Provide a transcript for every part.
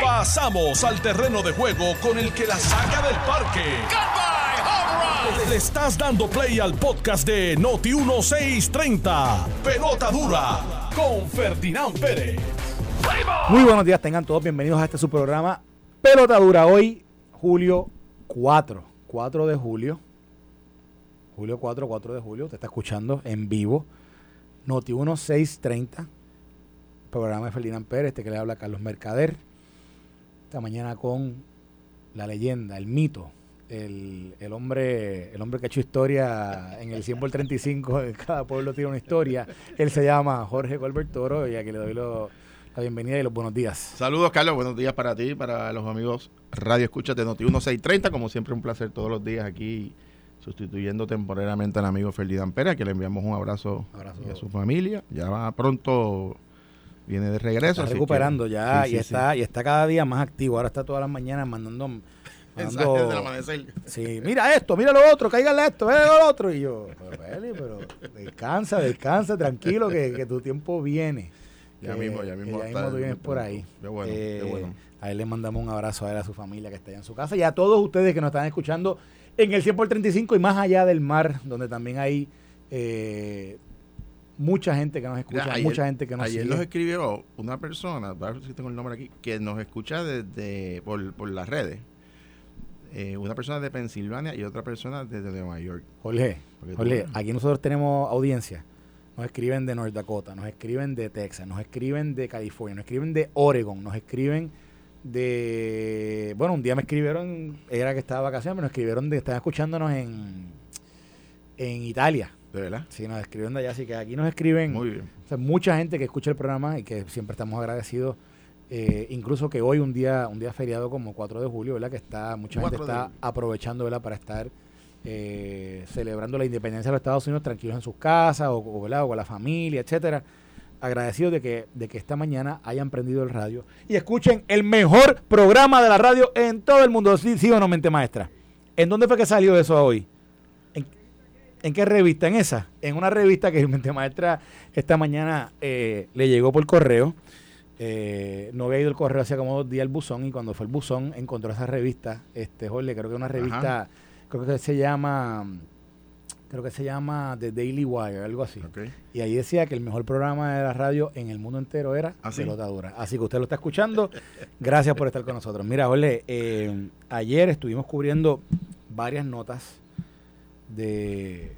Pasamos al terreno de juego con el que la saca del parque. Le estás dando play al podcast de Noti 1630. Pelota dura con Ferdinand Pérez. Muy buenos días, tengan todos bienvenidos a este su programa Pelota Dura. Hoy, julio 4, 4 de julio. Julio 4, 4 de julio. Te está escuchando en vivo. Noti 1630. Programa de Ferdinand Pérez, este que le habla Carlos Mercader. Esta mañana con la leyenda, el mito, el, el hombre el hombre que ha hecho historia en el 100 por 35, en cada pueblo tiene una historia. Él se llama Jorge Colbert Toro y aquí le doy lo- la bienvenida y los buenos días. Saludos, Carlos. Buenos días para ti, para los amigos Radio Escuchas de Noti 1630. Como siempre, un placer todos los días aquí, sustituyendo temporariamente al amigo Ferdinand Pérez, que le enviamos un abrazo, Abrazo. y a su familia. Ya va pronto, viene de regreso. Está que- recuperando ya Sí, y sí, está y está cada día más activo. Ahora está todas las mañanas mandando, mandando Mensajes del amanecer. sí, mira esto, mira lo otro, cáigale esto, ve lo otro y yo, pero, pero descansa, descansa, tranquilo que, que tu tiempo viene. Ya Que- mismo, ya mismo. ya mismo tú vienes por ahí. Qué bueno, Eh, qué bueno. A él le mandamos un abrazo a él, a su familia que está allá en su casa y a todos ustedes que nos están escuchando en el 100 por 35 y más allá del mar, donde también hay eh, mucha gente que nos escucha, ayer- mucha gente que nos Ayer sigue. nos escribió una persona, a ver si tengo el nombre aquí, que nos escucha desde por, por las redes. Eh, una persona de Pensilvania y otra persona desde Nueva York. Jorge, Jorge, aquí nosotros tenemos audiencia. Nos escriben de North Dakota, nos escriben de Texas, nos escriben de California, nos escriben de Oregon, nos escriben de... Bueno, un día me escribieron, era que estaba de vacaciones, pero nos escribieron de... Estaban escuchándonos en, en Italia. ¿De verdad? Sí, nos escriben de allá, así que aquí nos escriben Muy bien. o sea, mucha gente que escucha el programa y que siempre estamos agradecidos. eh, incluso que hoy un día un día feriado como 4 de julio, ¿verdad? Que está mucha gente 4 de está aprovechando, ¿verdad? Para estar eh, celebrando la independencia de los Estados Unidos tranquilos en sus casas o, o, ¿verdad? o con la familia, etcétera. Agradecidos de que, de que esta mañana hayan prendido el radio y escuchen el mejor programa de la radio en todo el mundo. ¿Sí, sí o no, mente maestra? ¿En dónde fue que salió eso hoy? ¿En, qué revista? ¿En esa? En una revista que mente maestra esta mañana eh, le llegó por correo. Eh, no había ido el correo hacía como dos días el buzón y cuando fue el buzón encontró esa revista. Este, Jorge, creo que una revista, creo que se llama, creo que se llama The Daily Wire, algo así. Ok. Y ahí decía que el mejor programa de la radio en el mundo entero era ¿Ah, sí? Así que usted lo está escuchando. Gracias por estar con nosotros. Mira, Jorge, eh, ayer estuvimos cubriendo varias notas de,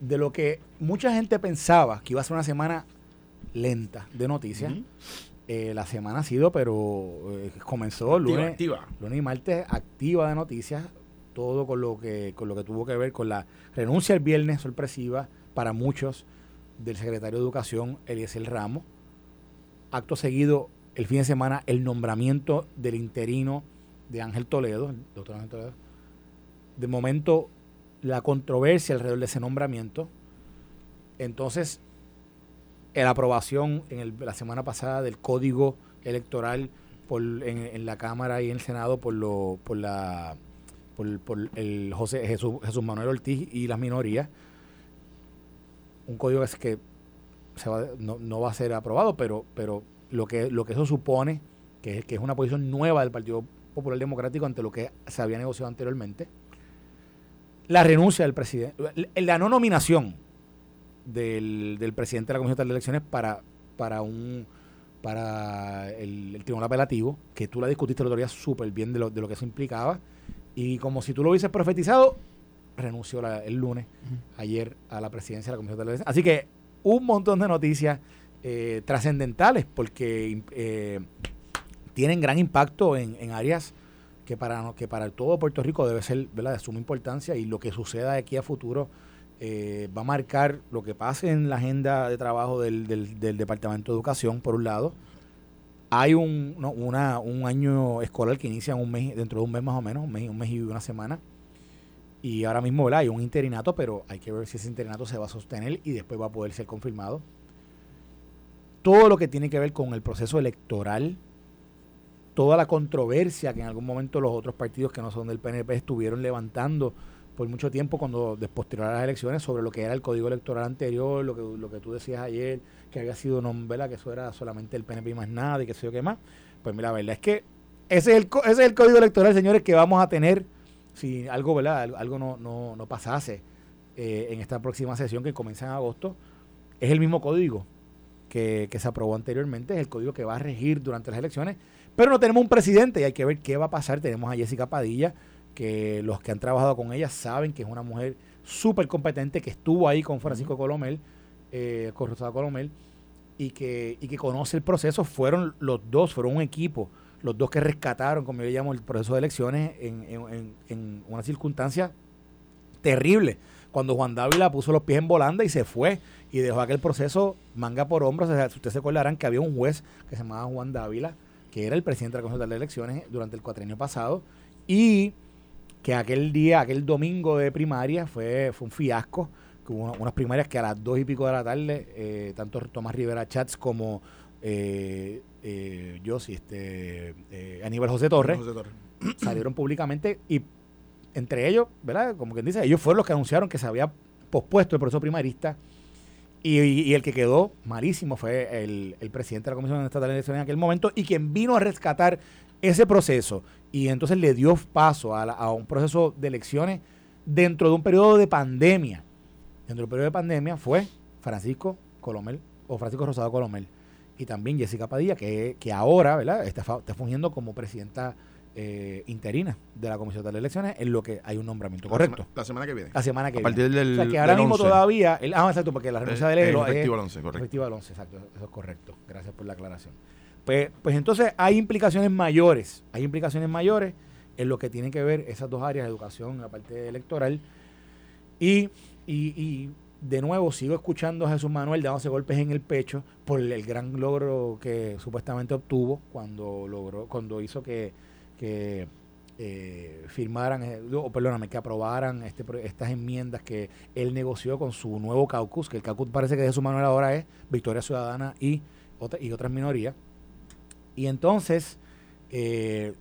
de lo que mucha gente pensaba que iba a ser una semana lenta de noticias. Eh, la semana ha sido, pero eh, comenzó Activa, lunes, activa. lunes y martes activa de noticias, todo con lo que con lo que tuvo que ver con la renuncia el viernes sorpresiva para muchos del secretario de Educación Eliezer Ramos. Acto seguido el fin de semana el nombramiento del interino de Ángel Toledo, el doctor Ángel Toledo. De momento la controversia alrededor de ese nombramiento. Entonces, la aprobación en el- la semana pasada del código electoral por, en, en la Cámara y en el Senado por lo por la por, el José Jesús, Manuel Ortiz y las minorías un código es que se va- no, no va a ser aprobado pero pero lo que lo que eso supone que, que es una posición nueva del Partido Popular Democrático ante lo que se había negociado anteriormente la renuncia del presidente la no nominación del, del presidente de la Comisión de Elecciones para, para un para el, el Tribunal Apelativo, que tú la discutiste el otro día súper bien de lo, de lo que eso implicaba, y como si tú lo hubieses profetizado, renunció la- el lunes, ayer, a la presidencia de la Comisión de Elecciones. Así que un montón de noticias eh, trascendentales, porque eh, tienen gran impacto en, en áreas que para, que para todo Puerto Rico debe ser de suma importancia y lo que suceda aquí a futuro eh, va a marcar lo que pase en la agenda de trabajo del, del- Departamento de Educación, por un lado. Hay un, una, un año escolar que inicia un mes, dentro de un mes más o menos, un mes, un mes y una semana. Y ahora mismo hay un interinato, pero hay que ver si ese interinato se va a sostener y después va a poder ser confirmado. Todo lo que tiene que ver con el proceso electoral, toda la controversia que en algún momento los otros partidos que no son del PNP estuvieron levantando por mucho tiempo cuando posterior a las elecciones sobre lo que era el código electoral anterior, lo que, lo que tú decías ayer, que había sido ¿verdad? que eso era solamente el PNP y más nada y que sé yo qué más. Pues mira, la verdad es que ese es el, ese es el código electoral, señores, que vamos a tener si algo, ¿verdad? algo no, no, no pasase eh, en esta próxima sesión que comienza en agosto. Es el mismo código que, que se aprobó anteriormente, es el código que va a regir durante las elecciones, pero no tenemos un presidente y hay que ver qué va a pasar. Tenemos a Jessica Padilla, que los que han trabajado con ella saben que es una mujer súper competente, que estuvo ahí con Francisco Colomel, eh, con Rosado Colomel, y que, y que conoce el proceso. Fueron los dos, fueron un equipo, los dos que rescataron, como yo le llamo, el proceso de elecciones en, en, en una circunstancia terrible. Cuando Juan Dávila puso los pies en volanda y se fue y dejó aquel proceso manga por hombros. si ustedes se acordarán que había un juez que se llamaba Juan Dávila, que era el presidente de la Comisión de Elecciones durante el cuatrienio pasado, y que aquel día, aquel domingo de primaria fue, fue un fiasco, que hubo unas primarias que a las dos y pico de la tarde, eh, tanto Tomás Rivera Chats como eh, eh, yo, sí, este, eh, Aníbal José Torres, salieron públicamente y entre ellos, ¿verdad? Como quien dice, ellos fueron los que anunciaron que se había pospuesto el proceso primarista y, el que quedó malísimo fue el, presidente de la Comisión Estatal de Elecciones en aquel momento y quien vino a rescatar ese proceso y entonces le dio paso a, un proceso de elecciones dentro de un periodo de pandemia. Dentro del periodo de pandemia fue Francisco Colomel o Francisco Rosado Colomel y también Jessica Padilla, que, que ahora ¿verdad? Está, está fungiendo como presidenta eh, interina de la Comisión de Elecciones en lo que hay un nombramiento correcto. la semana que viene. La semana que a partir viene. Del, o sea, que ahora mismo todavía. El, ah, exacto, porque la renuncia de ley es efectiva al 11, correcto. Efectiva al 11, exacto. Eso es correcto. Gracias por la aclaración. Pues, pues entonces hay implicaciones mayores. Hay implicaciones mayores en lo que tienen que ver esas dos áreas, educación, la parte electoral. Y, y, y de nuevo sigo escuchando a Jesús Manuel dándose golpes en el pecho por el gran logro que supuestamente obtuvo cuando logró, cuando hizo que, que eh, firmaran, eh, o perdóname, que aprobaran este, estas enmiendas que él negoció con su nuevo caucus, que el caucus parece que de su manera ahora es Victoria Ciudadana y, otra, y otras minorías. Y entonces, eh,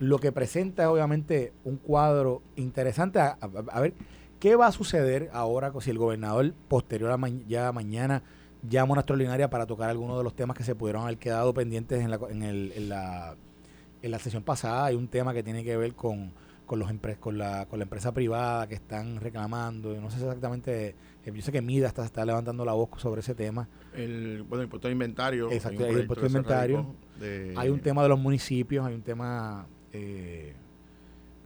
lo que presenta obviamente un cuadro interesante, a, ver, ¿qué va a suceder ahora si el gobernador posterior a ya mañana llama una extraordinaria para tocar algunos de los temas que se pudieron haber quedado pendientes en la en la sesión pasada hay un tema que tiene que ver con, con, los con, la, con la empresa privada que están reclamando. No sé exactamente, eh, yo sé que Mida está, está levantando la voz sobre ese tema. El, bueno, el impuesto de inventario. Exacto, el impuesto de inventario. hay un tema de los municipios, hay un tema, eh,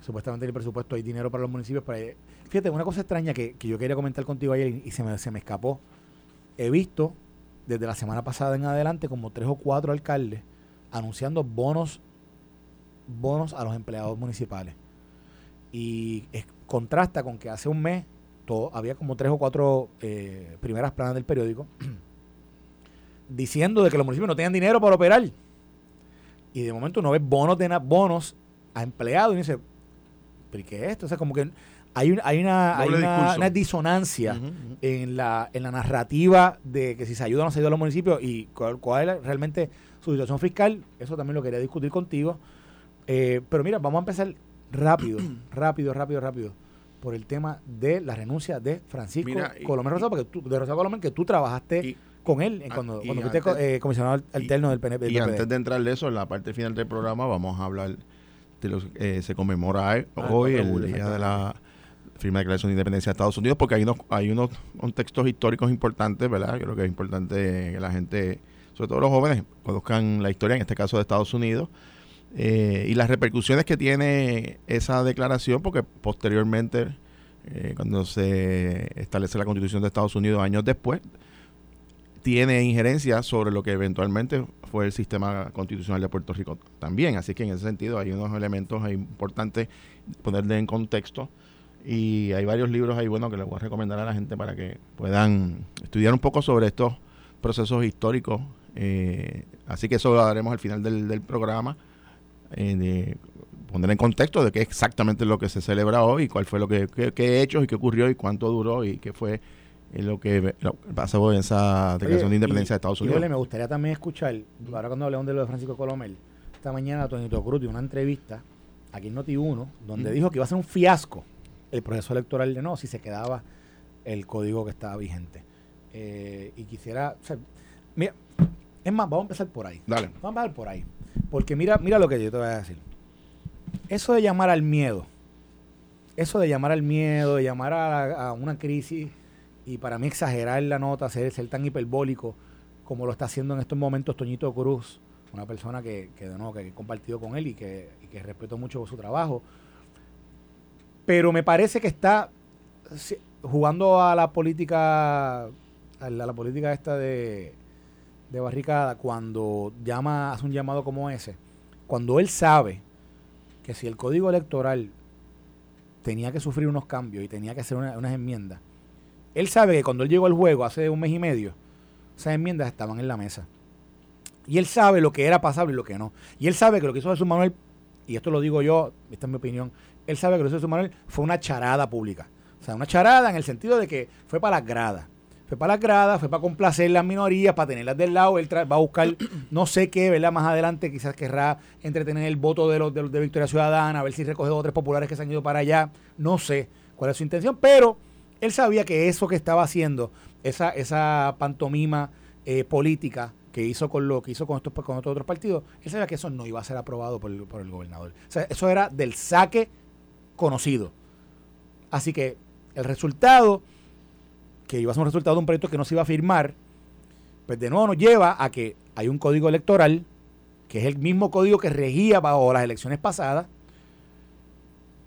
supuestamente en el presupuesto hay dinero para los municipios. Para, fíjate, una cosa extraña que, que yo quería comentar contigo ayer y, se, me, se me escapó. He visto desde la semana pasada en adelante como tres o cuatro alcaldes anunciando bonos bonos a los empleados municipales. Y contrasta con que hace un mes todo, había como tres o cuatro eh, primeras planas del periódico diciendo de que los municipios no tenían dinero para operar. Y de momento uno ve bonos de bonos a empleados y dice, ¿pero qué es esto? O sea, como que hay, hay, una, hay una, disonancia En, la, en la narrativa de que si se ayuda o no se ayuda a los municipios y cuál, cuál es realmente su situación fiscal. Eso también lo quería discutir contigo. Eh, pero mira, vamos a empezar rápido, rápido, rápido, rápido, por el tema de la renuncia de Francisco Colomé Rosado, porque tú, de Rosado Colomé, que tú trabajaste con él cuando, cuando fuiste eh, comisionado alterno del PNP. Y antes de entrar de eso, en la parte final del programa, vamos a hablar de lo que eh, se conmemora ah, hoy, el día de la firma de declaración de independencia de Estados Unidos, porque hay unos, hay unos contextos históricos importantes, ¿verdad? Creo que es importante que la gente, sobre todo los jóvenes, conozcan la historia, en este caso de Estados Unidos eh, y las repercusiones que tiene esa declaración, porque posteriormente, eh, cuando se establece la constitución de Estados Unidos años después, tiene injerencia sobre lo que eventualmente fue el sistema constitucional de Puerto Rico también. Así que en ese sentido hay unos elementos importantes ponerle en contexto. Y hay varios libros ahí, bueno, que les voy a recomendar a la gente para que puedan estudiar un poco sobre estos procesos históricos. Eh, así que eso lo haremos al final del, del programa eh, poner en contexto de qué exactamente lo que se celebra hoy, y cuál fue lo que, qué, hechos y qué ocurrió y cuánto duró y qué fue lo que pasó en esa declaración de independencia de Estados Unidos. me gustaría también escuchar, ahora cuando hablamos de lo de Francisco Colomel, esta mañana Tonito Cruz dio una entrevista aquí en Noti1, donde dijo que iba a ser un fiasco el proceso electoral de no, si se quedaba el código que estaba vigente. Eh, y quisiera, o sea, mira, es más, vamos a empezar por ahí. Dale. Vamos a empezar por ahí. Porque mira, mira lo que yo te voy a decir. Eso de llamar al miedo, eso de llamar al miedo, de llamar a, una crisis, y para mí exagerar la nota, ser, tan hiperbólico como lo está haciendo en estos momentos Toñito Cruz, una persona que, que, de nuevo, que he compartido con él y que, que respeto mucho su trabajo. Pero me parece que está jugando a la política, a la, política esta de, de barricada, cuando llama, hace un llamado como ese, cuando él sabe que si el código electoral tenía que sufrir unos cambios y tenía que hacer unas enmiendas, él sabe que cuando él llegó al juego hace un mes y medio, esas enmiendas estaban en la mesa. Y él sabe lo que era pasable y lo que no. Y él sabe que lo que hizo Jesús Manuel, y esto lo digo yo, esta es mi opinión, él sabe que lo que hizo Jesús Manuel fue una charada pública. O sea, una charada en el sentido de que fue para las gradas. Fue para las gradas, fue para complacer las minorías, para tenerlas del lado. Él va a buscar no sé qué, ¿verdad? Más adelante quizás querrá entretener el voto de los de, de Victoria Ciudadana, a ver si recoge otros populares que se han ido para allá. No sé cuál es su intención, pero él sabía que eso que estaba haciendo, esa, esa pantomima eh, política que hizo con lo que hizo con estos, con otros partidos, él sabía que eso no iba a ser aprobado por, por el gobernador. O sea, eso era del saque conocido. Así que el resultado, que iba a ser un resultado de un proyecto que no se iba a firmar, pues de nuevo nos lleva a que hay un código electoral, que es el mismo código que regía bajo las elecciones pasadas,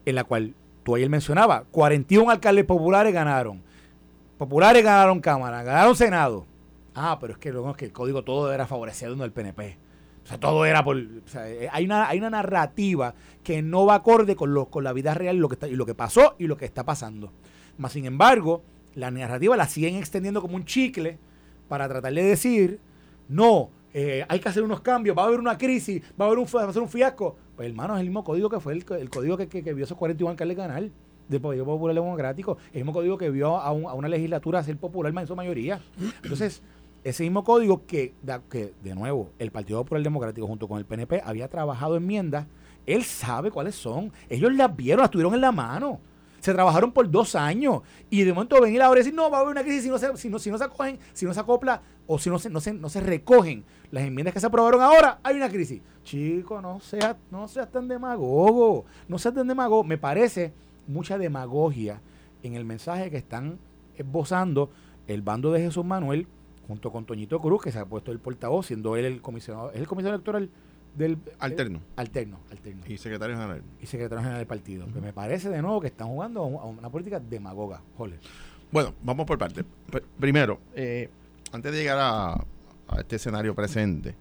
en la cual tú ayer mencionabas, 41 alcaldes populares ganaron. Populares ganaron Cámara, ganaron Senado. Ah, pero es que luego es que el código todo era favorecido en el PNP. O sea, todo era por. Eh, hay, una, hay una narrativa que no va acorde con, lo, con la vida real lo que y lo que pasó y lo que está pasando. Más sin embargo, la narrativa la siguen extendiendo como un chicle para tratar de decir: no, eh, hay que hacer unos cambios, va a haber una crisis, va a haber un, ser un fiasco. Pues hermano, es el mismo código que fue el, código que, que, vio esos 41 alcaldes ganar del Partido Popular Democrático, el mismo código que vio a, a una legislatura ser popular en su mayoría. Entonces, ese mismo código que, que, de nuevo, el Partido Popular Democrático junto con el PNP había trabajado enmiendas, él sabe cuáles son. Ellos las vieron, las tuvieron en la mano. Se trabajaron por dos años. Y de momento venir ahora y decir, no, va a haber una crisis si no se, si no, si no se acogen, si no se acopla o si no se, no se, no se recogen las enmiendas que se aprobaron ahora, hay una crisis. Chico, no seas no sea tan demagogo. No seas tan demagogo. Me parece mucha demagogia en el mensaje que están esbozando el bando de Jesús Manuel junto con Toñito Cruz, que se ha puesto el portavoz, siendo él el comisionado, es el comisionado electoral del alterno. alterno, alterno. Y secretario general. Y secretario general del partido. me parece de nuevo que están jugando a una política demagoga. Jole. Bueno, vamos por parte. primero, eh, antes de llegar a, a, este escenario presente,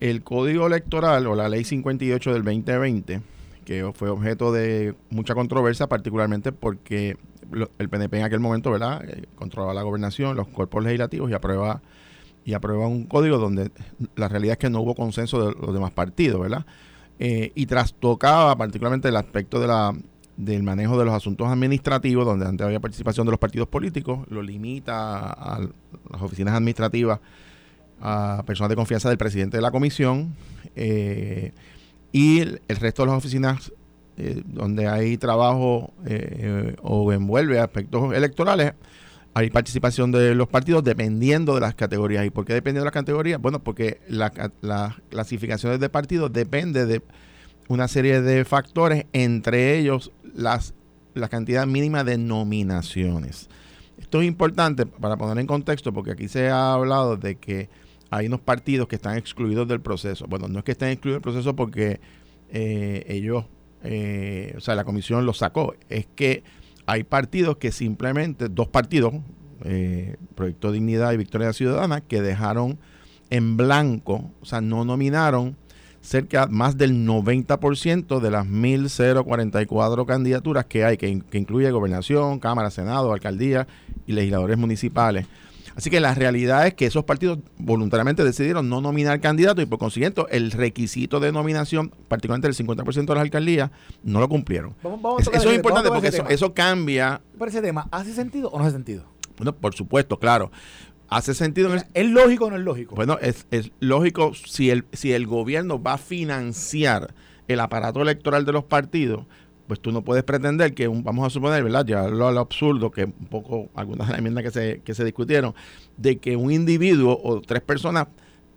el código electoral o la ley 58 del 2020, que fue objeto de mucha controversia, particularmente porque el PNP en aquel momento, ¿verdad? Eh, controlaba la gobernación, los cuerpos legislativos y aprueba y aprueba un código donde la realidad es que no hubo consenso de los demás partidos, ¿verdad? Eh, y trastocaba particularmente el aspecto del manejo de los asuntos administrativos, donde antes había participación de los partidos políticos, lo limita a, las oficinas administrativas a personas de confianza del presidente de la comisión eh, y el, resto de las oficinas eh, donde hay trabajo o envuelve aspectos electorales, hay participación de los partidos dependiendo de las categorías. ¿Y por qué dependiendo de las categorías? Bueno, porque las la clasificaciones de partidos depende de una serie de factores, entre ellos las, la cantidad mínima de nominaciones. Esto es importante para poner en contexto, porque aquí se ha hablado de que hay unos partidos que están excluidos del proceso. Bueno, no es que estén excluidos del proceso porque eh, ellos eh, o sea, la comisión lo sacó, es que hay partidos que simplemente, dos partidos, eh, Proyecto Dignidad y Victoria Ciudadana, que dejaron en blanco, o sea, no nominaron cerca más del 90% de las 1.044 candidaturas que hay, que, que incluye gobernación, Cámara, Senado, alcaldía y legisladores municipales. Así que la realidad es que esos partidos voluntariamente decidieron no nominar candidatos y por consiguiente el requisito de nominación, particularmente el 50% de las alcaldías, no lo cumplieron. eso, es importante porque eso, cambia. Por ese tema, ¿hace sentido o no hace sentido? Bueno, por supuesto, claro. ¿Hace sentido? ¿Es lógico o no es lógico? Bueno, es, es lógico si el, si el gobierno va a financiar el aparato electoral de los partidos, pues tú no puedes pretender que, vamos a suponer, ¿verdad? Ya lo, absurdo, que un poco algunas de las enmiendas que se, que se discutieron, de que un individuo o tres personas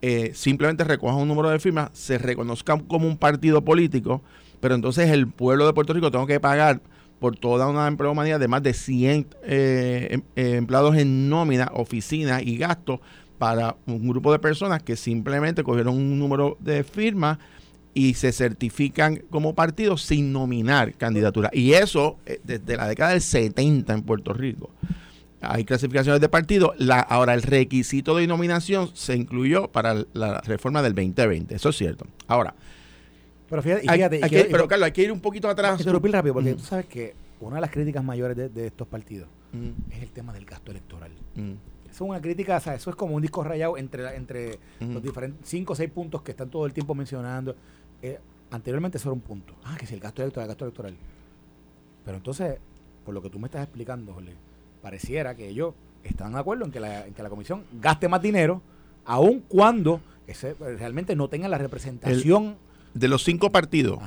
eh, simplemente recojan un número de firmas, se reconozcan como un partido político, pero entonces el pueblo de Puerto Rico tenga que pagar por toda una empleomanía de más de 100 eh, em, eh, empleados en nómina, oficina y gastos para un grupo de personas que simplemente cogieron un número de firmas y se certifican como partido sin nominar candidatura. Y eso eh, desde la década del 70 en Puerto Rico. Hay clasificaciones de partido. La, ahora, el requisito de nominación se incluyó para la reforma del 2020. Eso es cierto. Ahora. Pero fíjate, hay, pero Carlos, hay que ir un poquito atrás. Rápido, porque tú sabes que una de las críticas mayores de, estos partidos es el tema del gasto electoral. Eso es una crítica, o sea, eso es como un disco rayado entre, entre los diferentes cinco o seis puntos que están todo el tiempo mencionando. Eh, anteriormente eso era un punto. Ah, que si el gasto electoral, el gasto electoral. Pero entonces, por lo que tú me estás explicando, Jorge, pareciera que ellos están de acuerdo en que la, en que la comisión gaste más dinero, aun cuando ese, realmente no tengan la representación. de los cinco partidos,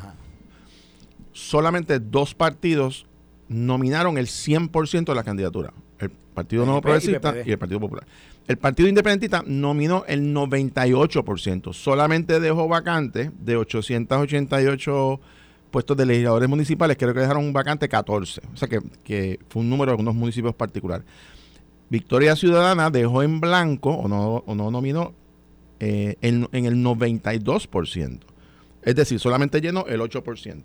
solamente dos partidos nominaron el 100% de la candidatura. El Partido Nuevo Progresista y el Partido Popular. El Partido Independentista nominó el 98%. Solamente dejó vacante de 888 puestos de legisladores municipales, creo que dejaron un vacante 14. O sea que, fue un número de algunos municipios particulares. Victoria Ciudadana dejó en blanco o no, no nominó eh, en, en, el 92%. Es decir, solamente llenó el 8%.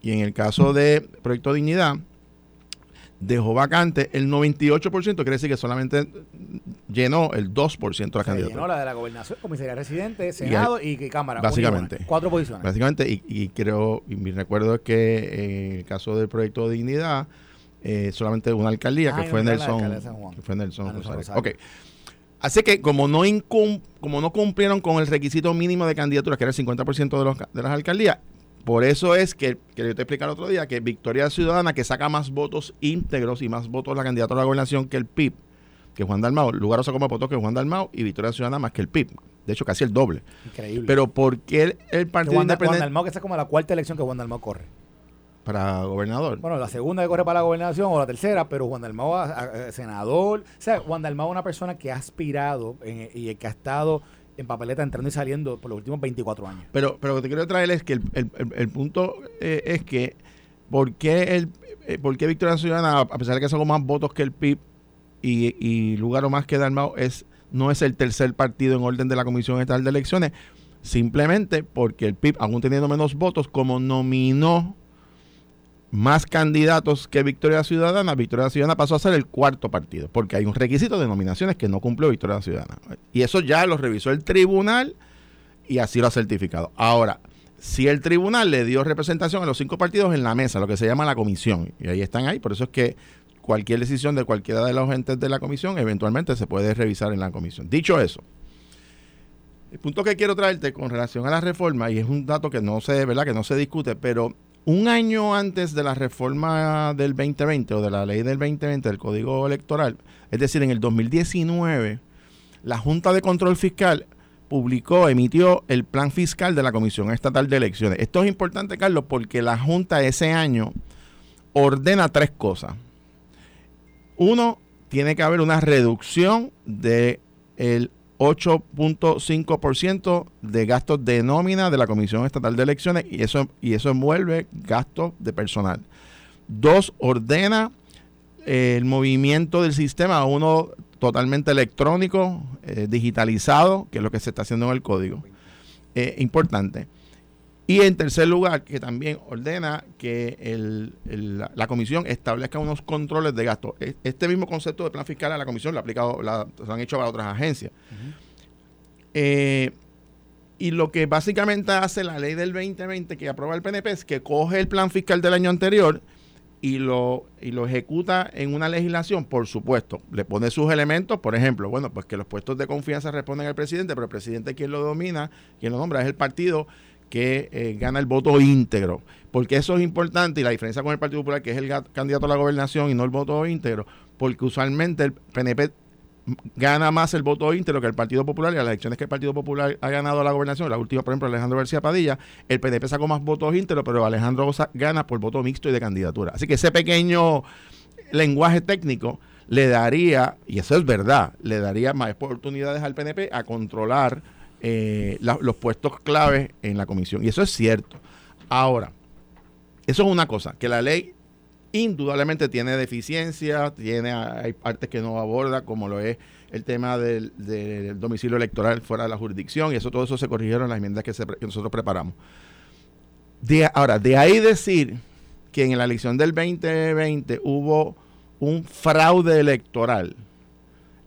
Y en el caso de Proyecto Dignidad, dejó vacante el 98%, quiere decir que solamente llenó el 2% de la candidatura. Llenó la de la gobernación, comisaría residente, Senado y, Cámara. Básicamente. cuatro posiciones. Básicamente, y, creo, y mi recuerdo es que en el caso del proyecto de dignidad, eh, solamente una alcaldía, que, fue Nelson, que fue Nelson. Ok. Así que como no, como no cumplieron con el requisito mínimo de candidaturas, que era el 50% de, los, de las alcaldías, por eso es que, que yo te expliqué el otro día, que Victoria Ciudadana, que saca más votos íntegros y más votos la candidatura a la gobernación que el PIB, que Juan Dalmao, lugar sacó más votos que Juan Dalmao y Victoria Ciudadana más que el PIB. De hecho, casi el doble. Increíble. Pero ¿por qué el, Partido Independiente... Juan Dalmao, que es como la cuarta elección que Juan Dalmao corre. Para gobernador. Bueno, la segunda que corre para la gobernación o la tercera, pero Juan Dalmao, senador. O sea, Juan Dalmao es una persona que ha aspirado y que ha estado en papeleta entrando y saliendo por los últimos 24 años. Pero, pero lo que te quiero traer es que el, punto eh, es que ¿por qué, el, eh, ¿por qué Victoria Ciudadana, a pesar de que sacó más votos que el PIB y, y lugar o más que Dalmau, es, no es el tercer partido en orden de la Comisión Estatal de Elecciones? Simplemente porque el PIB, aún teniendo menos votos, como nominó más candidatos que Victoria Ciudadana, Victoria Ciudadana pasó a ser el cuarto partido, porque hay un requisito de nominaciones que no cumplió Victoria Ciudadana. Y eso ya lo revisó el tribunal y así lo ha certificado. Ahora, si el tribunal le dio representación a los cinco partidos en la mesa, lo que se llama la comisión, y ahí están ahí, por eso es que cualquier decisión de cualquiera de los entes de la comisión eventualmente se puede revisar en la comisión. Dicho eso, el punto que quiero traerte con relación a la reforma, y es un dato que no se, ¿verdad? que no se discute, pero un año antes de la reforma del 2020 o de la ley del 2020 del Código Electoral, es decir, en el 2019, la Junta de Control Fiscal publicó, emitió el plan fiscal de la Comisión Estatal de Elecciones. Esto es importante, Carlos, porque la Junta ese año ordena tres cosas. Uno, tiene que haber una reducción del el 8.5% de gastos de nómina de la Comisión Estatal de Elecciones y eso, y eso envuelve gastos de personal. Dos, ordena el movimiento del sistema a uno totalmente electrónico, eh, digitalizado, que es lo que se está haciendo en el código. Eh, importante. Y en tercer lugar, que también ordena que la, comisión establezca unos controles de gasto. E, este mismo concepto de plan fiscal a la comisión lo, ha aplicado, lo han hecho para otras agencias. Eh, y lo que básicamente hace la ley del 2020 que aprueba el PNP es que coge el plan fiscal del año anterior y lo, y lo ejecuta en una legislación, por supuesto. Le pone sus elementos, por ejemplo, bueno, pues que los puestos de confianza responden al presidente, pero el presidente quien lo domina, quien lo nombra es el partido que eh, gana el voto íntegro. Porque eso es importante y la diferencia con el Partido Popular, que es el candidato a la gobernación y no el voto íntegro, porque usualmente el PNP gana más el voto íntegro que el Partido Popular y las elecciones que el Partido Popular ha ganado a la gobernación, la última, por ejemplo, Alejandro García Padilla, el PNP sacó más votos íntegros, pero Alejandro gana por voto mixto y de candidatura. Así que ese pequeño lenguaje técnico le daría, y eso es verdad, le daría más oportunidades al PNP a controlar eh, los puestos claves en la comisión. Y eso es cierto. Ahora, eso es una cosa, que la ley indudablemente tiene deficiencias, tiene, hay partes que no aborda, como lo es el tema del, domicilio electoral fuera de la jurisdicción, y eso todo eso se corrigieron las enmiendas que, nosotros preparamos. Ahora, de ahí decir que en la elección del 2020 hubo un fraude electoral,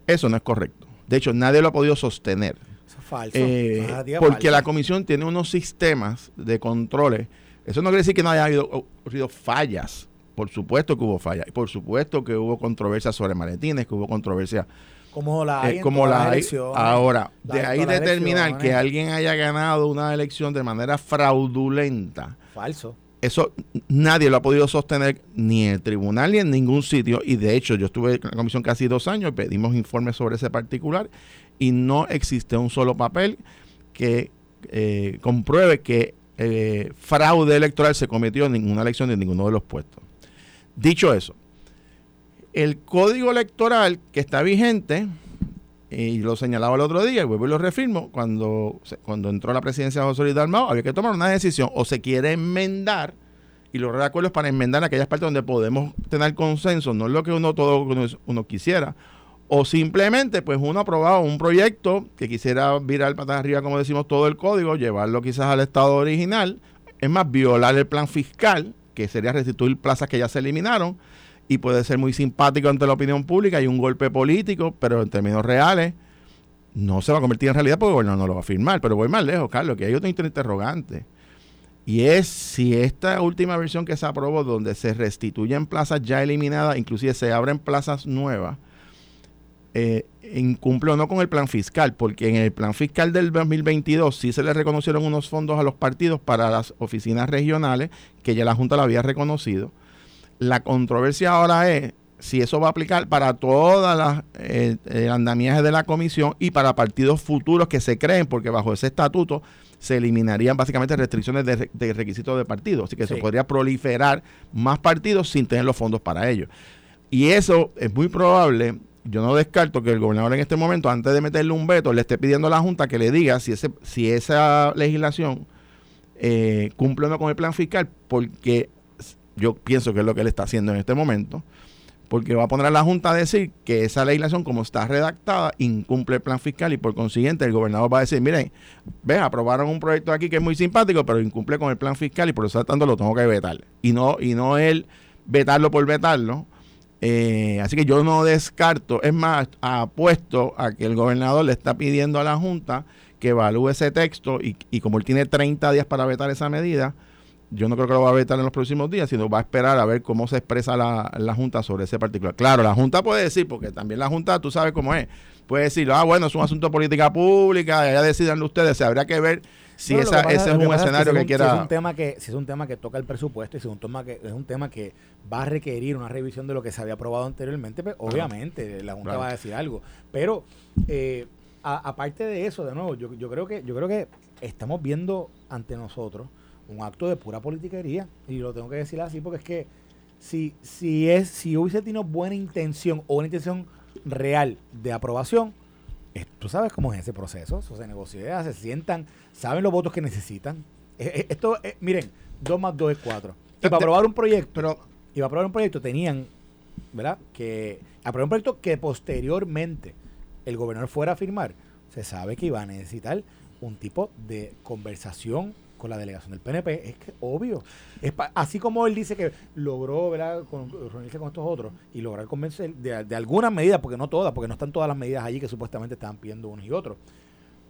eso no es corrececto. De hecho, nadie lo ha podido sostener. Falso. Eh, porque la comisión tiene unos sistemas de controles. Eso no quiere decir que no haya habido, habido fallas por supuesto que hubo fallas. Por supuesto que hubo controversia sobre maletines, que hubo controversia. Como la eh, como la Ahora, de ahí determinar que alguien haya ganado una elección de manera fraudulenta. Falso. Eso nadie lo ha podido sostener ni en el tribunal ni en ningún sitio. Y de hecho, yo estuve en la comisión casi dos años, pedimos informes sobre ese particular y no existe un solo papel que eh, compruebe que eh, fraude electoral se cometió en ninguna elección de ninguno de los puestos. Dicho eso, el código electoral que está vigente, y lo señalaba el otro día, y vuelvo y lo refirmo, cuando, cuando entró la presidencia de José Luis Dalmao, había que tomar una decisión, o se quiere enmendar, y los acuerdos para enmendar aquellas partes donde podemos tener consenso, no es lo que uno todo uno, quisiera, o simplemente pues uno aprobaba un proyecto que quisiera virar patas arriba, como decimos, todo el código, llevarlo quizás al estado original, es más, violar el plan fiscal, que sería restituir plazas que ya se eliminaron y puede ser muy simpático ante la opinión pública y un golpe político, pero en términos reales no se va a convertir en realidad porque el gobernador no lo va a firmar. Pero voy más lejos, Carlos, que hay otro interrogante. Y es si esta última versión que se aprobó, donde se restituyen plazas ya eliminadas, inclusive se abren plazas nuevas, eh, incumple o no con el plan fiscal, porque en el plan fiscal del 2022 sí se le reconocieron unos fondos a los partidos para las oficinas regionales, que ya la Junta lo había reconocido. La controversia ahora es si eso va a aplicar para todas las eh, andamiajes de la comisión y para partidos futuros que se creen, porque bajo ese estatuto se eliminarían básicamente restricciones de, requisitos de partidos. Así que se podría proliferar más partidos sin tener los fondos para ello. Y eso es muy probable yo no descarto que el gobernador en este momento, antes de meterle un veto, le esté pidiendo a la Junta que le diga si, ese, si esa legislación eh, cumple o no con el plan fiscal, porque yo pienso que es lo que él está haciendo en este momento, porque va a poner a la Junta a decir que esa legislación, como está redactada, incumple el plan fiscal y por consiguiente el gobernador va a decir, miren, ve, aprobaron un proyecto aquí que es muy simpático, pero incumple con el plan fiscal y por eso tanto lo tengo que vetar. Y no, y no él vetarlo por vetarlo, eh, así que yo no descarto, es más, apuesto a que el gobernador le está pidiendo a la Junta que evalúe ese texto y, y, como él tiene 30 días para vetar esa medida, yo no creo que lo va a vetar en los próximos días, sino va a esperar a ver cómo se expresa la, la Junta sobre ese particular. Claro, la Junta puede decir, porque también la Junta, tú sabes cómo es, puede decir, ah, bueno, es un asunto de política pública, ya decidan ustedes, se habría que ver si esa, ese es un escenario que, quiera. Si es un tema que, si es un tema que toca el presupuesto y si es un tema que es un tema que va a requerir una revisión de lo que se había aprobado anteriormente, pues obviamente la Junta va a decir algo. Pero eh, aparte de eso, de nuevo, yo, yo creo que, yo creo que estamos viendo ante nosotros un acto de pura politiquería. Y lo tengo que decir así porque es que si, si es, si hubiese tenido buena intención o una intención real de aprobación, tú sabes cómo es ese proceso, eso se negocia, se sientan, saben los votos que necesitan. Eh, eh, esto, eh, miren, 2 más 2 es 4. Y para aprobar un proyecto, pero, y para aprobar un proyecto tenían, ¿verdad? Que aprobar un proyecto que posteriormente el gobernador fuera a firmar, se sabe que iba a necesitar un tipo de conversación con la delegación del PNP, es que obvio. Es así como él dice que logró. Con, reunirse con estos otros y lograr convencer de, de algunas medidas, porque no todas, porque no están todas las medidas allí que supuestamente estaban pidiendo unos y otros.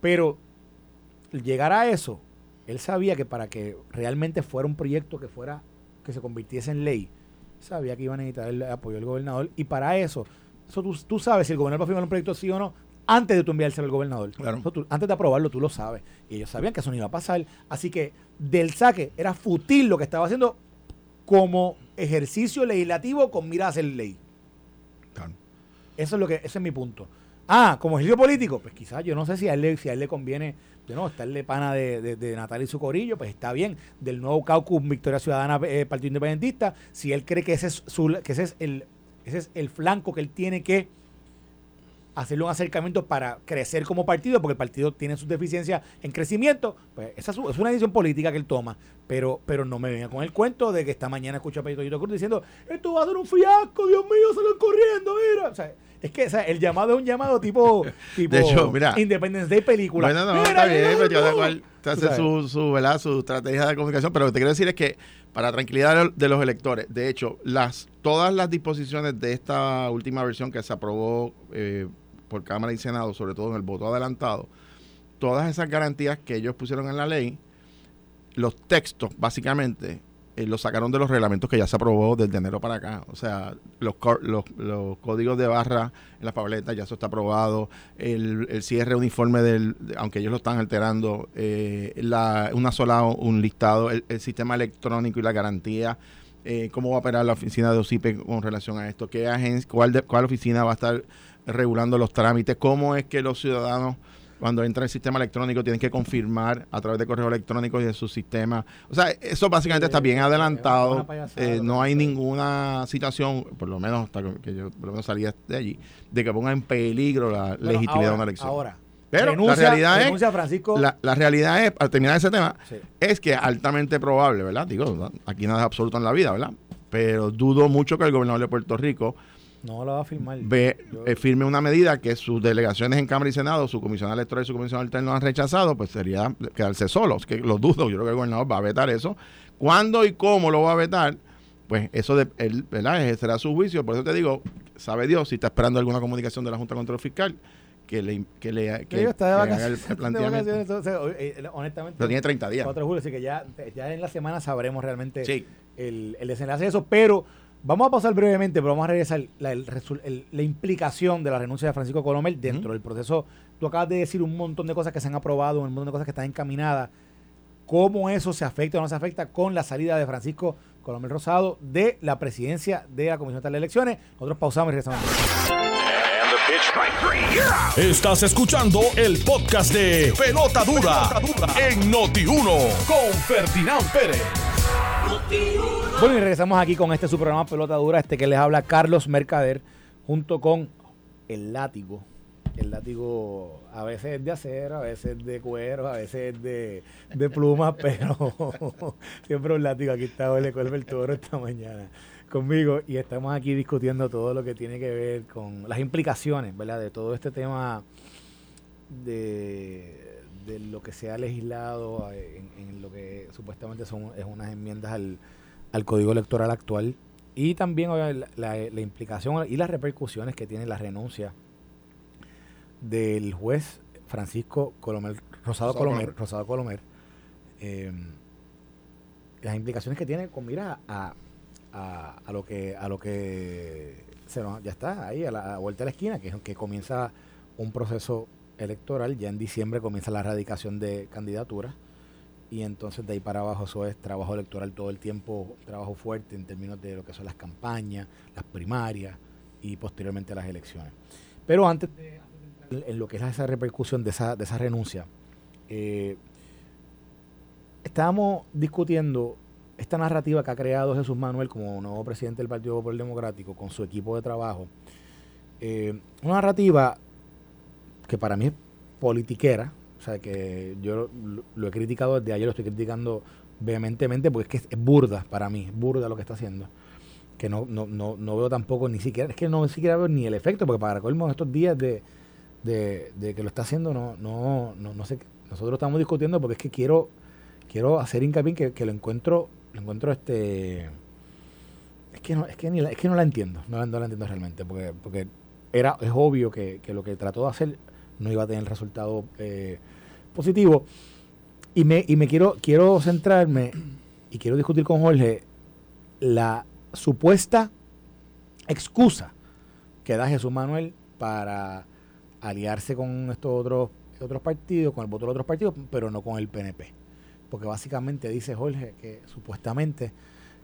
Pero llegar a eso, él sabía que para que realmente fuera un proyecto que fuera, que se convirtiese en ley, sabía que iba a necesitar el apoyo del gobernador. Y para eso, eso tú, tú sabes si el gobernador va a firmar un proyecto sí o no, antes de tú enviárselo al gobernador. antes de aprobarlo, tú lo sabes. Y ellos sabían que eso no iba a pasar. Así que del saque era futil lo que estaba haciendo como ejercicio legislativo con miras a hacer ley. Eso es lo que, ese es mi punto. Ah, como ejercicio político, pues quizás yo no sé si a él le, si a él le conviene, de no, estarle pana de, de, de Natalia y su corillo, pues está bien. Del nuevo caucus Victoria Ciudadana eh, Partido Independentista, si él cree que ese es su, que ese es el, ese es el flanco que él tiene que hacerle un acercamiento para crecer como partido, porque el partido tiene sus deficiencias en crecimiento, pues esa es, una decisión política que él toma, pero, pero no me venga con el cuento de que esta mañana escucha a Pedro Cruz diciendo, esto va a ser un fiasco, Dios mío, salgan corriendo, mira. O sea, es que o sea, el llamado es un llamado tipo, tipo de hecho, mira, Independence Day película. Bueno, no, está bien, pero cada cual hace su, su, ¿verdad? su estrategia de comunicación, pero lo que te quiero decir es que para tranquilidad de los electores, de hecho, las todas las disposiciones de esta última versión que se aprobó eh, por Cámara y Senado, sobre todo en el voto adelantado, todas esas garantías que ellos pusieron en la ley, los textos básicamente eh, los sacaron de los reglamentos que ya se aprobó desde enero para acá. O sea, los, los, códigos de barra en las papeletas ya eso está aprobado, el, cierre uniforme del, aunque ellos lo están alterando, eh, la, una sola un listado, el, sistema electrónico y la garantía. Eh, cómo va a operar la oficina de OCIPE con relación a esto, qué agencia, cuál, cuál oficina va a estar regulando los trámites, cómo es que los ciudadanos cuando entra el sistema electrónico tienen que confirmar a través de correo electrónico y de su sistema. O sea, eso básicamente está bien adelantado. Eh, no hay ninguna situación, por lo menos hasta que yo por lo menos salía de allí, de que ponga en peligro la legitimidad de una elección. Ahora, pero la realidad es, La, realidad es, al terminar ese tema, es que altamente probable, ¿verdad? Digo, aquí nada es absoluto en la vida, ¿verdad? Pero dudo mucho que el gobernador de Puerto Rico no lo va a firmar. Ve, eh, firme una medida que sus delegaciones en Cámara y Senado, su comisión electoral y su comisión alterna han rechazado, pues sería quedarse solos, que lo dudo. Yo creo que el gobernador va a vetar eso. ¿Cuándo y cómo lo va a vetar? Pues eso de, él, ¿verdad? será su juicio. Por eso te digo, sabe Dios si está esperando alguna comunicación de la Junta Control Fiscal que le, que le que, está de haga el, planteamiento. Eh, honestamente, pero tiene 30 días. 4 de julio, así que ya, ya en la semana sabremos realmente el, el desenlace de eso. Pero Vamos a pasar brevemente, pero vamos a regresar la, la implicación de la renuncia de Francisco Colomel dentro del proceso. Tú acabas de decir un montón de cosas que se han aprobado, un montón de cosas que están encaminadas. ¿Cómo eso se afecta o no se afecta con la salida de Francisco Colomel Rosado de la presidencia de la Comisión de Elecciones? Nosotros pausamos y regresamos. Estás escuchando el podcast de Pelota Dura, en Noti1 con Ferdinand Pérez. Bueno, y regresamos aquí con este su programa Pelota Dura, este que les habla Carlos Mercader, junto con el látigo. El látigo a veces es de acero, a veces es de cuero, a veces es de, de plumas, pero siempre un látigo. Aquí está Ole el Toro esta mañana conmigo y estamos aquí discutiendo todo lo que tiene que ver con las implicaciones, ¿verdad? De todo este tema de de lo que se ha legislado eh, en, lo que supuestamente son es unas enmiendas al, Código Electoral actual y también la, la, implicación y las repercusiones que tiene la renuncia del juez Francisco Colomer, Rosado, Colomer, Rosado Colomer, eh, las implicaciones que tiene con mira a, a, lo que a lo que se ya está ahí a la vuelta de la esquina que, que comienza un proceso electoral, ya en diciembre comienza la erradicación de candidaturas y entonces de ahí para abajo eso es trabajo electoral todo el tiempo, trabajo fuerte en términos de lo que son las campañas, las primarias y posteriormente las elecciones. Pero antes de, en lo que es esa repercusión de esa, de esa renuncia, eh, estábamos discutiendo esta narrativa que ha creado Jesús Manuel como nuevo presidente del Partido Popular Democrático con su equipo de trabajo. Eh, una narrativa que para mí es politiquera, o sea, que yo lo, he criticado desde ayer, lo estoy criticando vehementemente porque es que es, burda para mí, es burda lo que está haciendo. Que no, no, no, no veo tampoco ni siquiera, es que no siquiera veo ni el efecto, porque para colmo estos días de, de, que lo está haciendo, no, no, no, no sé, nosotros estamos discutiendo porque es que quiero, quiero hacer hincapié que, que lo encuentro, lo encuentro este es que no, es que, ni es que no la entiendo, no la, no la entiendo realmente, porque, porque era, es obvio que, que, lo que trató de hacer no iba a tener resultado eh, positivo. Y me, y me quiero, quiero centrarme y quiero discutir con Jorge la supuesta excusa que da Jesús Manuel para aliarse con estos otros, otros partidos, con el voto de otros partidos, pero no con el PNP. Porque básicamente dice Jorge que supuestamente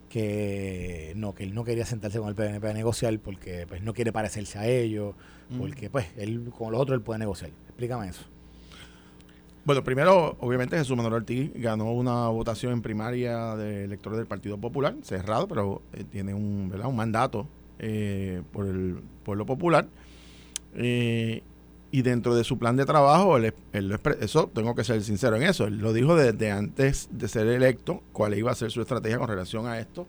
que no, que él no quería sentarse con el PNP a negociar porque pues no quiere parecerse a ellos, Mm. porque pues él con los otros él puede negociar. Explícame eso. Bueno, primero, obviamente Jesús Manuel Ortiz ganó una votación en primaria de electores del Partido Popular, cerrado, pero eh, tiene un, ¿verdad? un mandato eh, por el pueblo popular. Eh, y dentro de su plan de trabajo, él, él eso tengo que ser sincero en eso, él lo dijo desde antes de ser electo, cuál iba a ser su estrategia con relación a esto.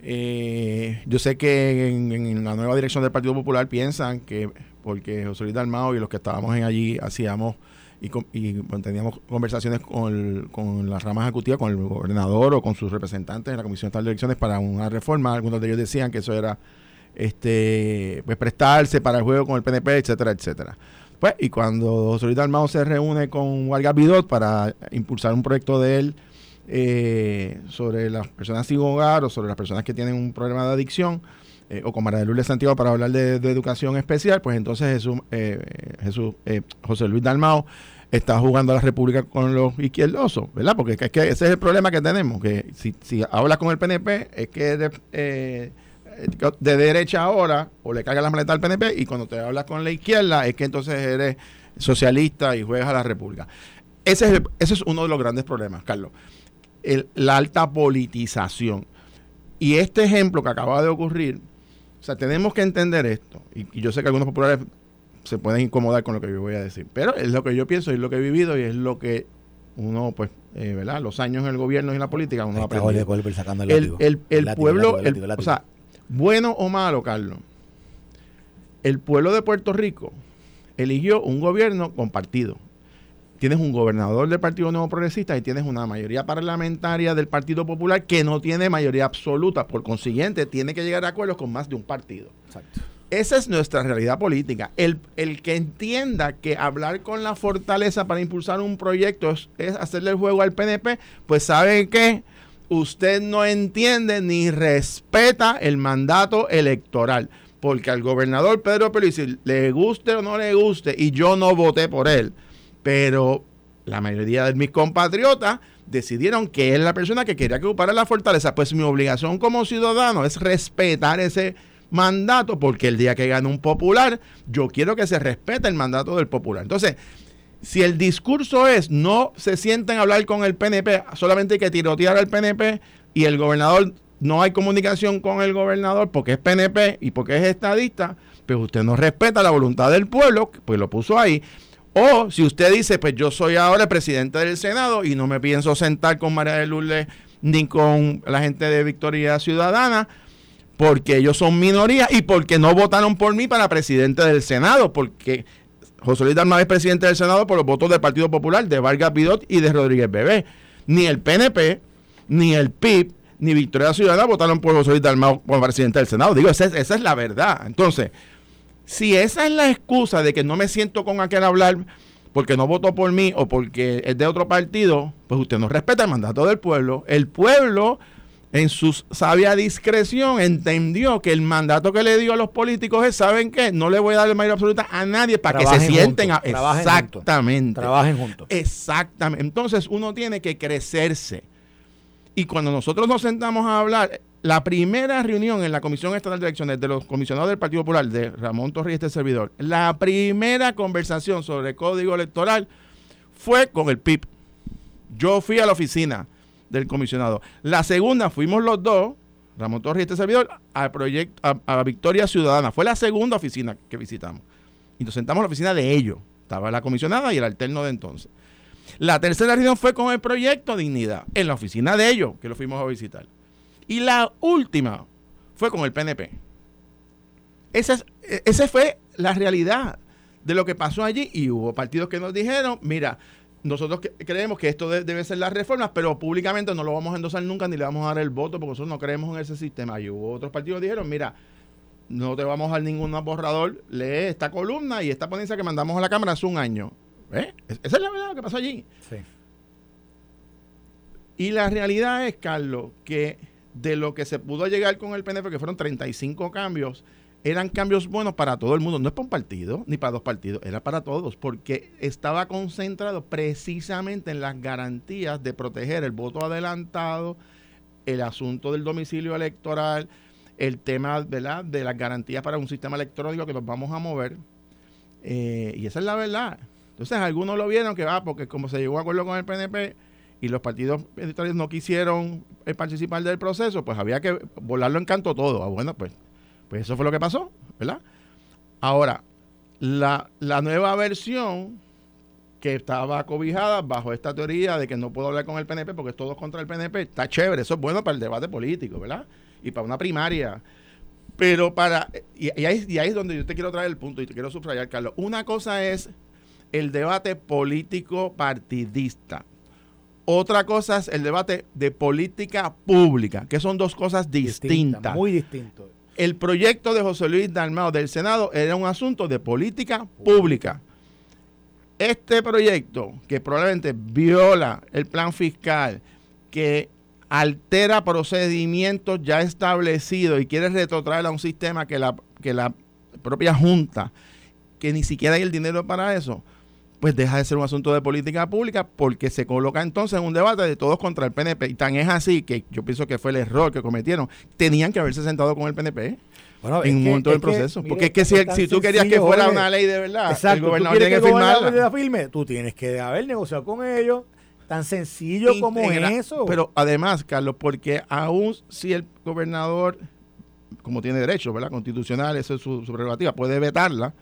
Eh, yo sé que en, la nueva dirección del Partido Popular piensan que porque José Luis Dalmao y los que estábamos en allí hacíamos y, y bueno, conversaciones con, el- con las ramas ejecutivas, con el gobernador o con sus representantes en la Comisión de Elecciones para una reforma. Algunos de ellos decían que eso era este pues prestarse para el juego con el PNP, etcétera, etcétera. Pues, y cuando Luis Dalmao se reúne con Vargas Vidot para impulsar un proyecto de él eh, sobre las personas sin hogar o sobre las personas que tienen un problema de adicción, eh, o con María de Lourdes Santiago para hablar de, educación especial, pues entonces Jesús, eh, Jesús eh, José Luis Dalmao está jugando a la República con los izquierdosos, ¿verdad? Porque es que ese es el problema que tenemos, que si, si hablas con el PNP es que eh, de derecha ahora o le cargas la maleta al PNP y cuando te hablas con la izquierda es que entonces eres socialista y juegas a la República. Ese es, el- ese es uno de los grandes problemas, Carlos. El- la alta politización. Y este ejemplo que acaba de ocurrir, o sea, tenemos que entender esto. Y, y yo sé que algunos populares se pueden incomodar con lo que yo voy a decir, pero es lo que yo pienso, es lo que he vivido y es lo que uno, pues, eh, ¿verdad? Los años en el gobierno y en la política, uno sacando el, el, látigo. el- el látigo, pueblo, o sea, bueno o malo, Carlos, el pueblo de Puerto Rico eligió un gobierno compartido. Tienes un gobernador del Partido Nuevo Progresista y tienes una mayoría parlamentaria del Partido Popular que no tiene mayoría absoluta. Por consiguiente, tiene que llegar a acuerdos con más de un partido. Exacto. Esa es nuestra realidad política. El, el que entienda que hablar con la fortaleza para impulsar un proyecto es, es hacerle el juego al PNP, pues sabe que usted no entiende ni respeta el mandato electoral. Porque al gobernador Pedro Pérez, le guste o no le guste, y yo no voté por él, pero la mayoría de mis compatriotas decidieron que es la persona que quería que ocupara la fortaleza. Pues mi obligación como ciudadano es respetar ese mandato, porque el día que gane un popular, yo quiero que se respete el mandato del popular. Entonces, si el discurso es no se sienten a hablar con el PNP, solamente hay que tirotear al PNP y el gobernador, no hay comunicación con el gobernador porque es PNP y porque es estadista, pues usted no respeta la voluntad del pueblo, pues lo puso ahí. O si usted dice, pues yo soy ahora presidente del Senado y no me pienso sentar con María de Lourdes ni con la gente de Victoria Ciudadana, porque ellos son minoría y porque no votaron por mí para presidente del Senado, porque José Luis Dalmau es presidente del Senado por los votos del Partido Popular, de Vargas Vidot y de Rodríguez Bebé. Ni el PNP, ni el PIB, ni Victoria Ciudadana votaron por José Luis Dalmau como presidente del Senado. Digo, esa es, la verdad. Entonces, si esa es la excusa de que no me siento con aquel hablar porque no votó por mí o porque es de otro partido, pues usted no respeta el mandato del pueblo. El pueblo, en su sabia discreción, entendió que el mandato que le dio a los políticos es, ¿saben qué? No le voy a dar la mayoría absoluta a nadie para que se sienten juntos, a... trabajen juntos. Exactamente. Trabajen juntos. Exactamente. Entonces uno tiene que crecerse. Y cuando nosotros nos sentamos a hablar, la primera reunión en la Comisión Estatal de Elecciones de los comisionados del Partido Popular, de Ramón Torres este servidor, la primera conversación sobre el código electoral fue con el PIB. Yo fui a la oficina del comisionado. La segunda fuimos los dos, Ramón Torres y este servidor, al proyecto, a, a Victoria Ciudadana. Fue la segunda oficina que visitamos. Y nos sentamos en la oficina de ellos. Estaba la comisionada y el alterno de entonces. La tercera reunión fue con el proyecto Dignidad, en la oficina de ellos, que lo fuimos a visitar. Y la última fue con el PNP. Esa, es, e- esa fue la realidad de lo que pasó allí. Y hubo partidos que nos dijeron, mira, nosotros creemos que esto de- debe ser las reformas, pero públicamente no lo vamos a endosar nunca ni le vamos a dar el voto porque nosotros no creemos en ese sistema. Y hubo otros partidos que dijeron, mira, no te vamos a dar ningún borrador, lee esta columna y esta ponencia que mandamos a la Cámara hace un año. ¿Eh? Es- Esa es la verdad lo que pasó allí. Sí. Y la realidad es, Carlos, que de lo que se pudo llegar con el PNP, que fueron 35 cambios, eran cambios buenos para todo el mundo. No es para un partido, ni para dos partidos, era para todos, porque estaba concentrado precisamente en las garantías de proteger el voto adelantado, el asunto del domicilio electoral, el tema ¿verdad? de las garantías para un sistema electrónico que nos vamos a mover. Eh, y esa es la verdad. Entonces, algunos lo vieron que va, ah, porque como se llegó a acuerdo con el PNP y los partidos electorales no quisieron eh, participar del proceso, pues había que volarlo en canto todo. Ah, bueno, pues, pues eso fue lo que pasó, ¿verdad? Ahora, la, la nueva versión que estaba cobijada bajo esta teoría de que no puedo hablar con el PNP porque es todo contra el PNP, está chévere, eso es bueno para el debate político, ¿verdad? Y para una primaria. Pero para, y, ahí, es donde yo te quiero traer el punto y te quiero subrayar, Carlos. Una cosa es el debate político partidista. Otra cosa es el debate de política pública, que son dos cosas distintas. muy distintos. El proyecto de José Luis Dalmao del Senado era un asunto de política pública. Este proyecto, que probablemente viola el plan fiscal, que altera procedimientos ya establecidos y quiere retrotraer a un sistema que la, que la propia Junta, que ni siquiera hay el dinero para eso, pues deja de ser un asunto de política pública porque se coloca entonces en un debate de todos contra el PNP. Y tan es así que yo pienso que fue el error que cometieron. Tenían que haberse sentado con el PNP en un momento del proceso. porque es que si, tú querías que fuera una ley de verdad, el gobernador tiene que, firmarla. Firme, tú tienes que haber negociado con ellos. Tan sencillo como eso. Pero además, Carlos, porque aún si el gobernador, como tiene derecho, ¿verdad? Constitucional, esa es su, prerrogativa, puede vetarla.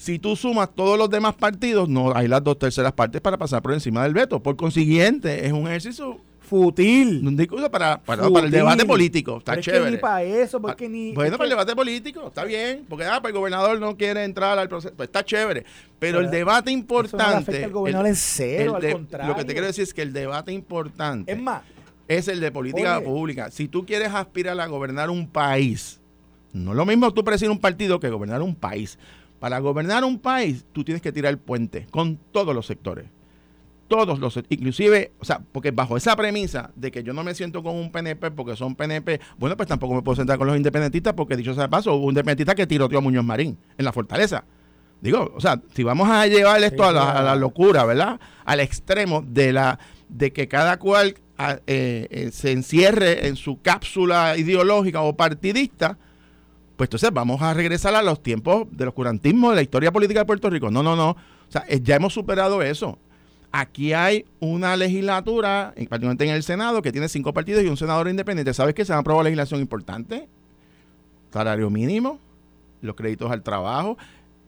Si tú sumas todos los demás partidos, no hay las dos terceras partes para pasar por encima del veto. Por consiguiente, es un ejercicio Futil. Un discurso para, para, el debate político. Está chévere. ni para eso, porque ni. Bueno, para el debate político, está bien. Porque ah, pues el gobernador no quiere entrar al proceso. Pues está chévere. Pero, el debate importante. el gobernador en cero, al contrario. Lo que te quiero decir es que el debate importante. Es más. Es el de política pública. Si tú quieres aspirar a gobernar un país, no es lo mismo tú presidir un partido que gobernar un país. Para gobernar un país, tú tienes que tirar el puente con todos los sectores todos los, inclusive, o sea, porque bajo esa premisa de que yo no me siento con un PNP porque son PNP, bueno, pues tampoco me puedo sentar con los independentistas porque dicho sea de paso, hubo un independentista que tiroteó a Muñoz Marín en la fortaleza. Digo, o sea, si vamos a llevar esto a, la, locura, ¿verdad? Al extremo de la de que cada cual eh, eh, se encierre en su cápsula ideológica o partidista, pues entonces vamos a regresar a los tiempos del oscurantismo de la historia política de Puerto Rico. No, no, no. O sea, ya hemos superado eso. Aquí hay una legislatura, particularmente en el Senado, que tiene cinco partidos y un senador independiente. ¿Sabes que se han aprobado legislación importante? Salario mínimo, los créditos al trabajo,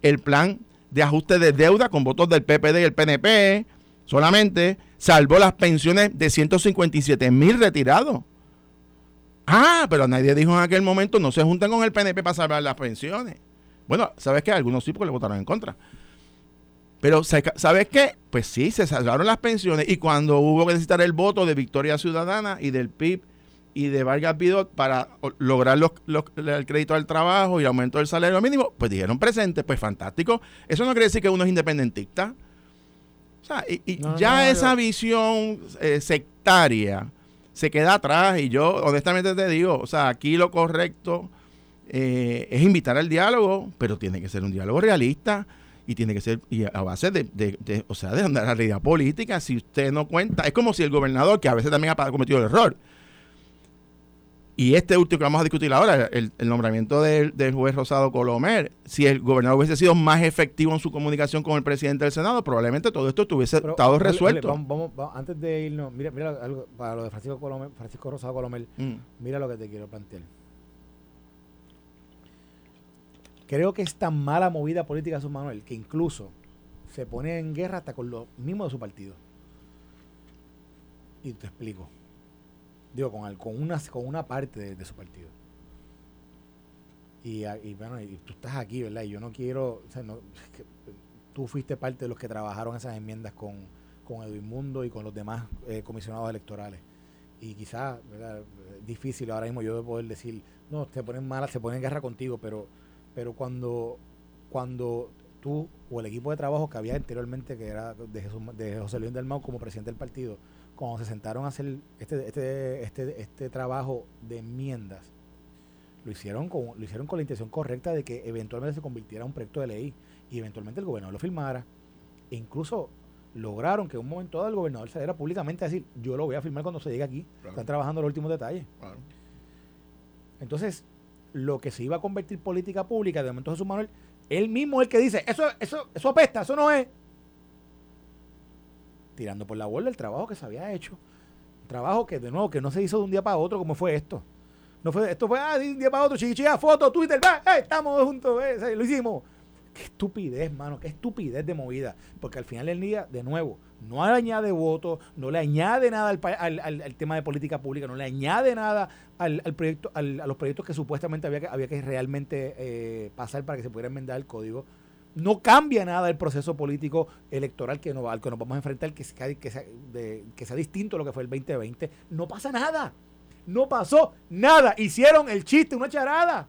el plan de ajuste de deuda con votos del PPD y el PNP solamente salvó las pensiones de 157 mil retirados. Ah, pero nadie dijo en aquel momento no se juntan con el PNP para salvar las pensiones. Bueno, ¿sabes qué? Algunos sí porque le votaron en contra. Pero, ¿sabes qué? Pues sí, se salvaron las pensiones y cuando hubo que necesitar el voto de Victoria Ciudadana y del PIB y de Vargas Pidot para lograr los, el crédito al trabajo y el aumento del salario mínimo, pues dijeron presente, pues fantástico. Eso no quiere decir que uno es independentista. O sea, y, ya esa visión eh, sectaria se queda atrás y yo honestamente te digo, o sea, aquí lo correcto eh, es invitar al diálogo, pero tiene que ser un diálogo realista y tiene que ser y a base de, o sea, de andar la realidad política. Si usted no cuenta, es como si el gobernador, que a veces también ha cometido el error, y este último que vamos a discutir ahora, el, nombramiento del, juez Rosado Colomer, si el gobernador hubiese sido más efectivo en su comunicación con el presidente del Senado, probablemente todo esto estuviese estado resuelto. vamos, antes de irnos, mira, mira algo para lo de Francisco, Colomer, Francisco Rosado Colomer, mm. mira lo que te quiero plantear. Creo que es tan mala movida política su Manuel que incluso se pone en guerra hasta con los mismos de su partido. Y te explico. Digo, con, con, una, con una parte de, su partido. Y, bueno, y tú estás aquí, ¿verdad? Y yo no quiero. O sea, no, tú fuiste parte de los que trabajaron esas enmiendas con, con Edwin y con los demás eh, comisionados electorales. Y quizás, ¿verdad? difícil ahora mismo yo de poder decir, no, se ponen malas, se ponen en guerra contigo, pero pero cuando, cuando tú o el equipo de trabajo que había anteriormente, que era de, de José Luis del Mau como presidente del partido, cuando se sentaron a hacer este, este, este, este trabajo de enmiendas, lo hicieron con, lo hicieron con la intención correcta de que eventualmente se convirtiera en un proyecto de ley y eventualmente el gobernador lo firmara. E incluso lograron que en un momento dado el gobernador saliera públicamente a decir, yo lo voy a firmar cuando se llegue aquí. Están trabajando los últimos detalles. Entonces, lo que se iba a convertir política pública, de momento Jesús Manuel, él mismo es el que dice, eso, eso, eso apesta, eso no es. Tirando por la borda el trabajo que se había hecho. Trabajo que, de nuevo, que no se hizo de un día para otro como fue esto. No fue, esto fue ah, de un día para otro, chiquichilla, foto, Twitter, va, eh, estamos juntos, eh, lo hicimos. Qué estupidez, mano, qué estupidez de movida. Porque al final del día, de nuevo, no le añade votos, no le añade nada al, tema de política pública, no le añade nada al, proyecto, a los proyectos que supuestamente había que, había que realmente eh, pasar para que se pudiera enmendar el código. No cambia nada el proceso político electoral que al que nos vamos a enfrentar, que sea, que, sea, distinto a lo que fue el 2020. No pasa nada. No pasó nada. Hicieron el chiste, una charada.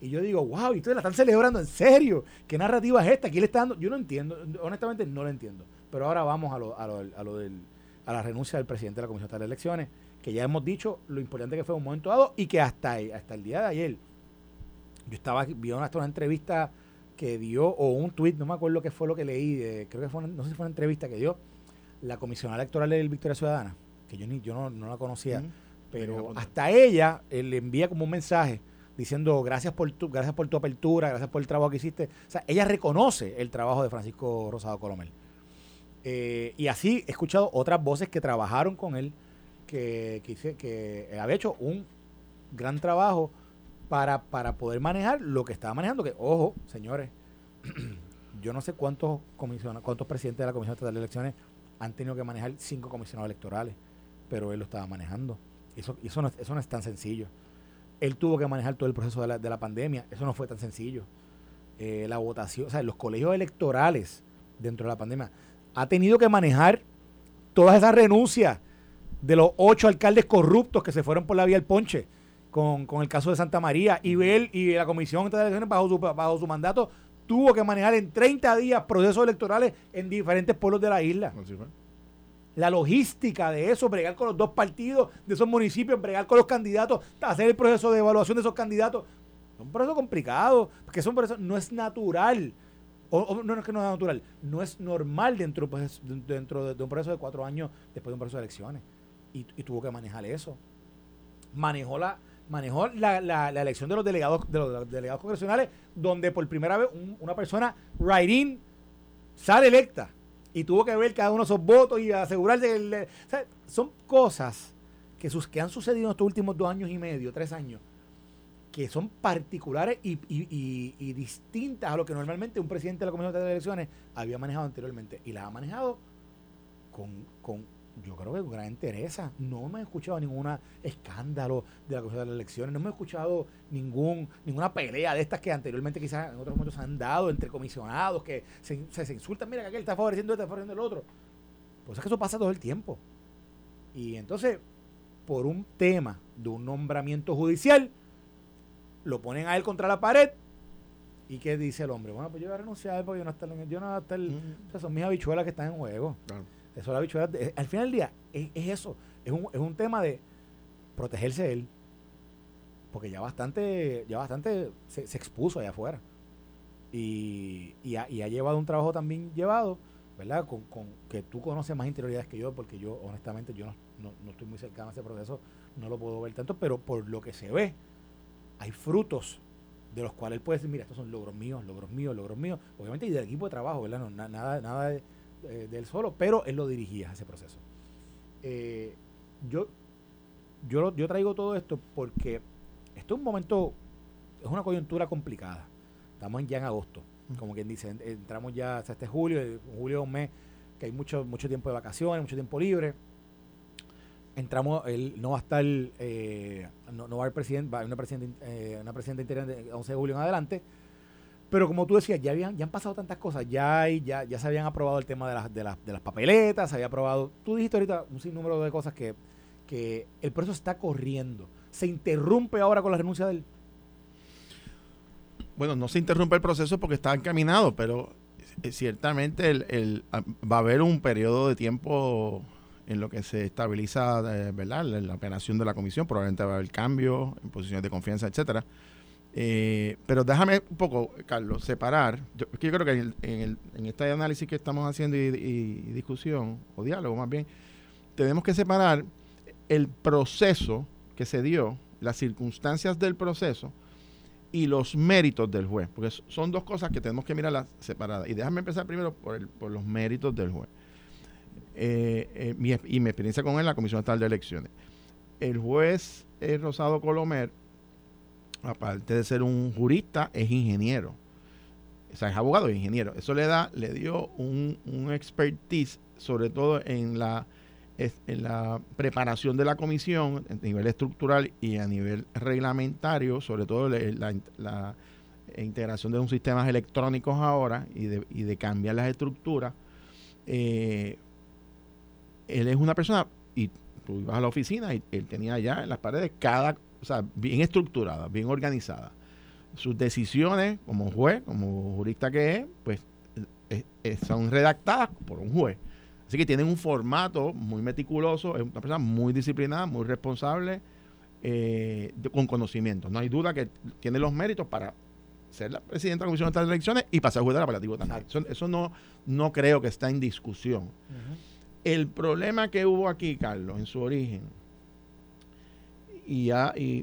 Y yo digo, wow, y ustedes la están celebrando en serio. ¿Qué narrativa es esta? ¿Quién le está dando? Yo no entiendo, honestamente no lo entiendo. Pero ahora vamos a lo, a lo, del, a la renuncia del presidente de la Comisión de Elecciones, que ya hemos dicho lo importante que fue un momento dado y que hasta, hasta el día de ayer, yo estaba, vi una, una entrevista que dio, o un tweet, no me acuerdo qué fue lo que leí, creo que fue, no sé si fue una entrevista que dio la comisionada electoral del Victoria Ciudadana, que yo ni yo no, la conocía, pero hasta ella le envía como un mensaje diciendo gracias por tu, gracias por tu apertura, gracias por el trabajo que hiciste. O sea, ella reconoce el trabajo de Francisco Rosado Colomel. Eh, y así he escuchado otras voces que trabajaron con él, que, que, que había hecho un gran trabajo para, para poder manejar lo que estaba manejando. Que, ojo, señores, yo no sé cuántos comisionados, cuántos presidentes de la Comisión Estatal de Elecciones han tenido que manejar cinco comisionados electorales, pero él lo estaba manejando. Eso, eso, no, eso no es tan sencillo. Él tuvo que manejar todo el proceso de la, de la pandemia. Eso no fue tan sencillo. Eh, la votación, o sea, los colegios electorales dentro de la pandemia ha tenido que manejar todas esas renuncias de los ocho alcaldes corruptos que se fueron por la vía del ponche con, el caso de Santa María. Y él y la Comisión de Elecciones bajo su, bajo su mandato tuvo que manejar en 30 días procesos electorales en diferentes pueblos de la isla la logística de eso, bregar con los dos partidos de esos municipios, bregar con los candidatos, hacer el proceso de evaluación de esos candidatos. Es un proceso complicado, porque es un proceso, no es natural. O, no es que no es natural, no es normal dentro, pues, dentro de, un proceso de cuatro años después de un proceso de elecciones. Y, tuvo que manejar eso. Manejó la, manejó la, la, elección de los delegados de los delegados congresionales, donde por primera vez una persona, write sale electa y tuvo que ver cada uno de esos votos y asegurarse el, son cosas que, sus, que han sucedido en estos últimos dos años y medio, tres años, que son particulares y, distintas a lo que normalmente un presidente de la Comisión de Elecciones había manejado anteriormente. Y las ha manejado con yo creo que con gran interesa. No me he escuchado ningún escándalo de la Comisión de las Elecciones, no me he escuchado ningún ninguna pelea de estas que anteriormente quizás en otros momentos se han dado entre comisionados que se, se, insultan, mira que aquel está favoreciendo este, está favoreciendo el otro. Pues es que eso pasa todo el tiempo. Y entonces, por un tema de un nombramiento judicial, lo ponen a él contra la pared. ¿Y qué dice el hombre? Bueno, pues yo voy a renunciar porque yo no, estar, yo no voy a estar... o sea, son mis habichuelas que están en juego. Claro. Eso la bichuela, al final del día, es, eso. Es un, es un tema de protegerse de él. Porque ya bastante, ya bastante se, expuso allá afuera. Y, y, ha, llevado un trabajo también llevado, ¿verdad? Con, con, que tú conoces más interioridades que yo, porque yo, honestamente, yo no, no, estoy muy cercano a ese proceso, no lo puedo ver tanto, pero por lo que se ve, hay frutos de los cuales él puede decir, mira, estos son logros míos, logros míos, logros míos, obviamente, y del equipo de trabajo, ¿verdad? No, nada, nada de, eh, de él solo, pero él lo dirigía ese proceso. Eh, yo, yo, yo traigo todo esto porque esto es un momento, es una coyuntura complicada. Estamos ya en agosto, como quien dice, entramos ya hasta este julio, julio es un mes que hay mucho, mucho tiempo de vacaciones, mucho tiempo libre. Entramos, él no va a estar, eh, no, va a haber presidente, va a haber una presidenta, una presidenta interna de 11 de julio en adelante pero como tú decías, ya habían, ya han pasado tantas cosas, ya, hay, ya, ya se habían aprobado el tema de las, de, las, de las papeletas, se había aprobado, tú dijiste ahorita un sinnúmero de cosas que, que el proceso está corriendo. ¿Se interrumpe ahora con la renuncia del Bueno, no se interrumpe el proceso porque está encaminado, pero eh, ciertamente el, el, ah, va a haber un periodo de tiempo en lo que se estabiliza, eh, ¿verdad? La, la operación de la comisión, probablemente va a haber cambios en posiciones de confianza, etcétera Eh, pero déjame un poco, Carlos, separar. Yo, yo creo que en, el, en, este análisis que estamos haciendo y, discusión, o diálogo más bien, tenemos que separar el proceso que se dio, las circunstancias del proceso y los méritos del juez, porque son dos cosas que tenemos que mirarlas separadas. Y déjame empezar primero por, por los méritos del juez. Eh, eh, y mi experiencia con él en la Comisión Estatal de Elecciones. El juez eh, Rosado Colomer, aparte de ser un jurista, es ingeniero. O sea, es abogado e ingeniero. Eso le da, le dio un, expertise, sobre todo en la preparación de la comisión a nivel estructural y a nivel reglamentario, sobre todo la, integración de un sistemas electrónicos ahora y de, y de cambiar las estructuras, eh, él es una persona, y tú ibas a la oficina y él tenía ya en las paredes cada, o sea, bien estructurada, bien organizada. Sus decisiones como juez, como jurista que es, pues eh, eh, son redactadas por un juez. Así que tienen un formato muy meticuloso, es una persona muy disciplinada, muy responsable, eh, con conocimiento. No hay duda que tiene los méritos para ser la presidenta de la Comisión de Elecciones y pasar a juez del apelativo también. Eso, no, no creo que está en discusión. El problema que hubo aquí, Carlos, en su origen, y,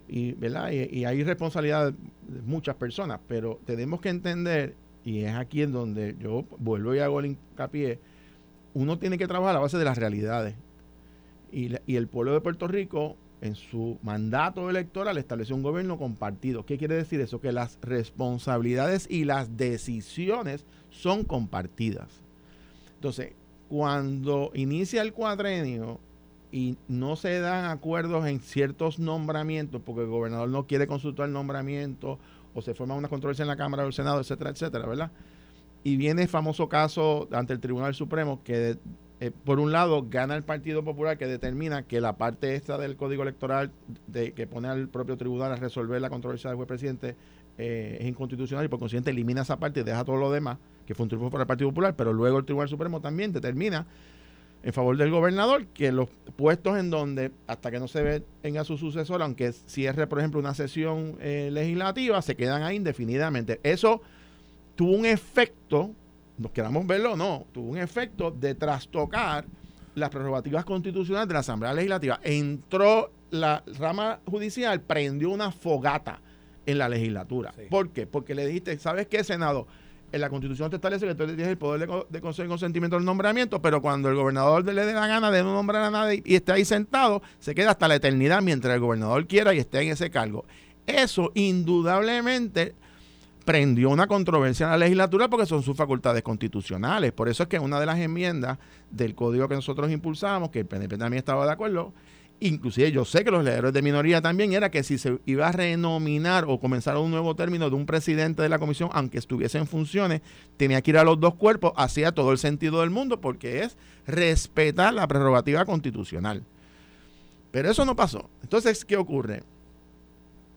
y, ¿verdad? y, hay responsabilidad de muchas personas, pero tenemos que entender, y es aquí en donde yo vuelvo y hago el hincapié, uno tiene que trabajar a base de las realidades. Y, el pueblo de Puerto Rico, en su mandato electoral, estableció un gobierno compartido. ¿Qué quiere decir eso? Que las responsabilidades y las decisiones son compartidas. Entonces, cuando inicia el cuadrenio y no se dan acuerdos en ciertos nombramientos, porque el gobernador no quiere consultar el nombramiento, o se forma una controversia en la Cámara o el Senado, etcétera, etcétera, ¿verdad? Y viene el famoso caso ante el Tribunal Supremo que, eh, por un lado, gana el Partido Popular que determina que la parte esta del Código Electoral de, que pone al propio tribunal a resolver la controversia del juez presidente eh, es inconstitucional y por consiguiente elimina esa parte y deja todo lo demás, que fue un triunfo para el Partido Popular, pero luego el Tribunal Supremo también determina en favor del gobernador que los puestos en donde, hasta que no se ve venga su sucesor, aunque cierre, por ejemplo, una sesión eh, legislativa, se quedan ahí indefinidamente. Eso tuvo un efecto, nos queramos verlo o no, tuvo un efecto de trastocar las prerrogativas constitucionales de la Asamblea Legislativa. Entró la rama judicial, prendió una fogata en la legislatura. ¿Por qué? Porque le dijiste, ¿sabes qué, Senado? En la Constitución te establece que tú tienes el poder de, de conseguir consentimiento del nombramiento, pero cuando el gobernador le dé la gana de no nombrar a nadie y esté ahí sentado, se queda hasta la eternidad mientras el gobernador quiera y esté en ese cargo. Eso indudablemente prendió una controversia en la legislatura porque son sus facultades constitucionales. Por eso es que una de las enmiendas del código que nosotros impulsamos, que el PNP también estaba de acuerdo, inclusive yo sé que los legisladores de minoría también, era que si se iba a renominar o comenzar un nuevo término de un presidente de la comisión, aunque estuviese en funciones, tenía que ir a los dos cuerpos, hacía todo el sentido del mundo porque es respetar la prerrogativa constitucional. Pero eso no pasó. Entonces, ¿qué ocurre?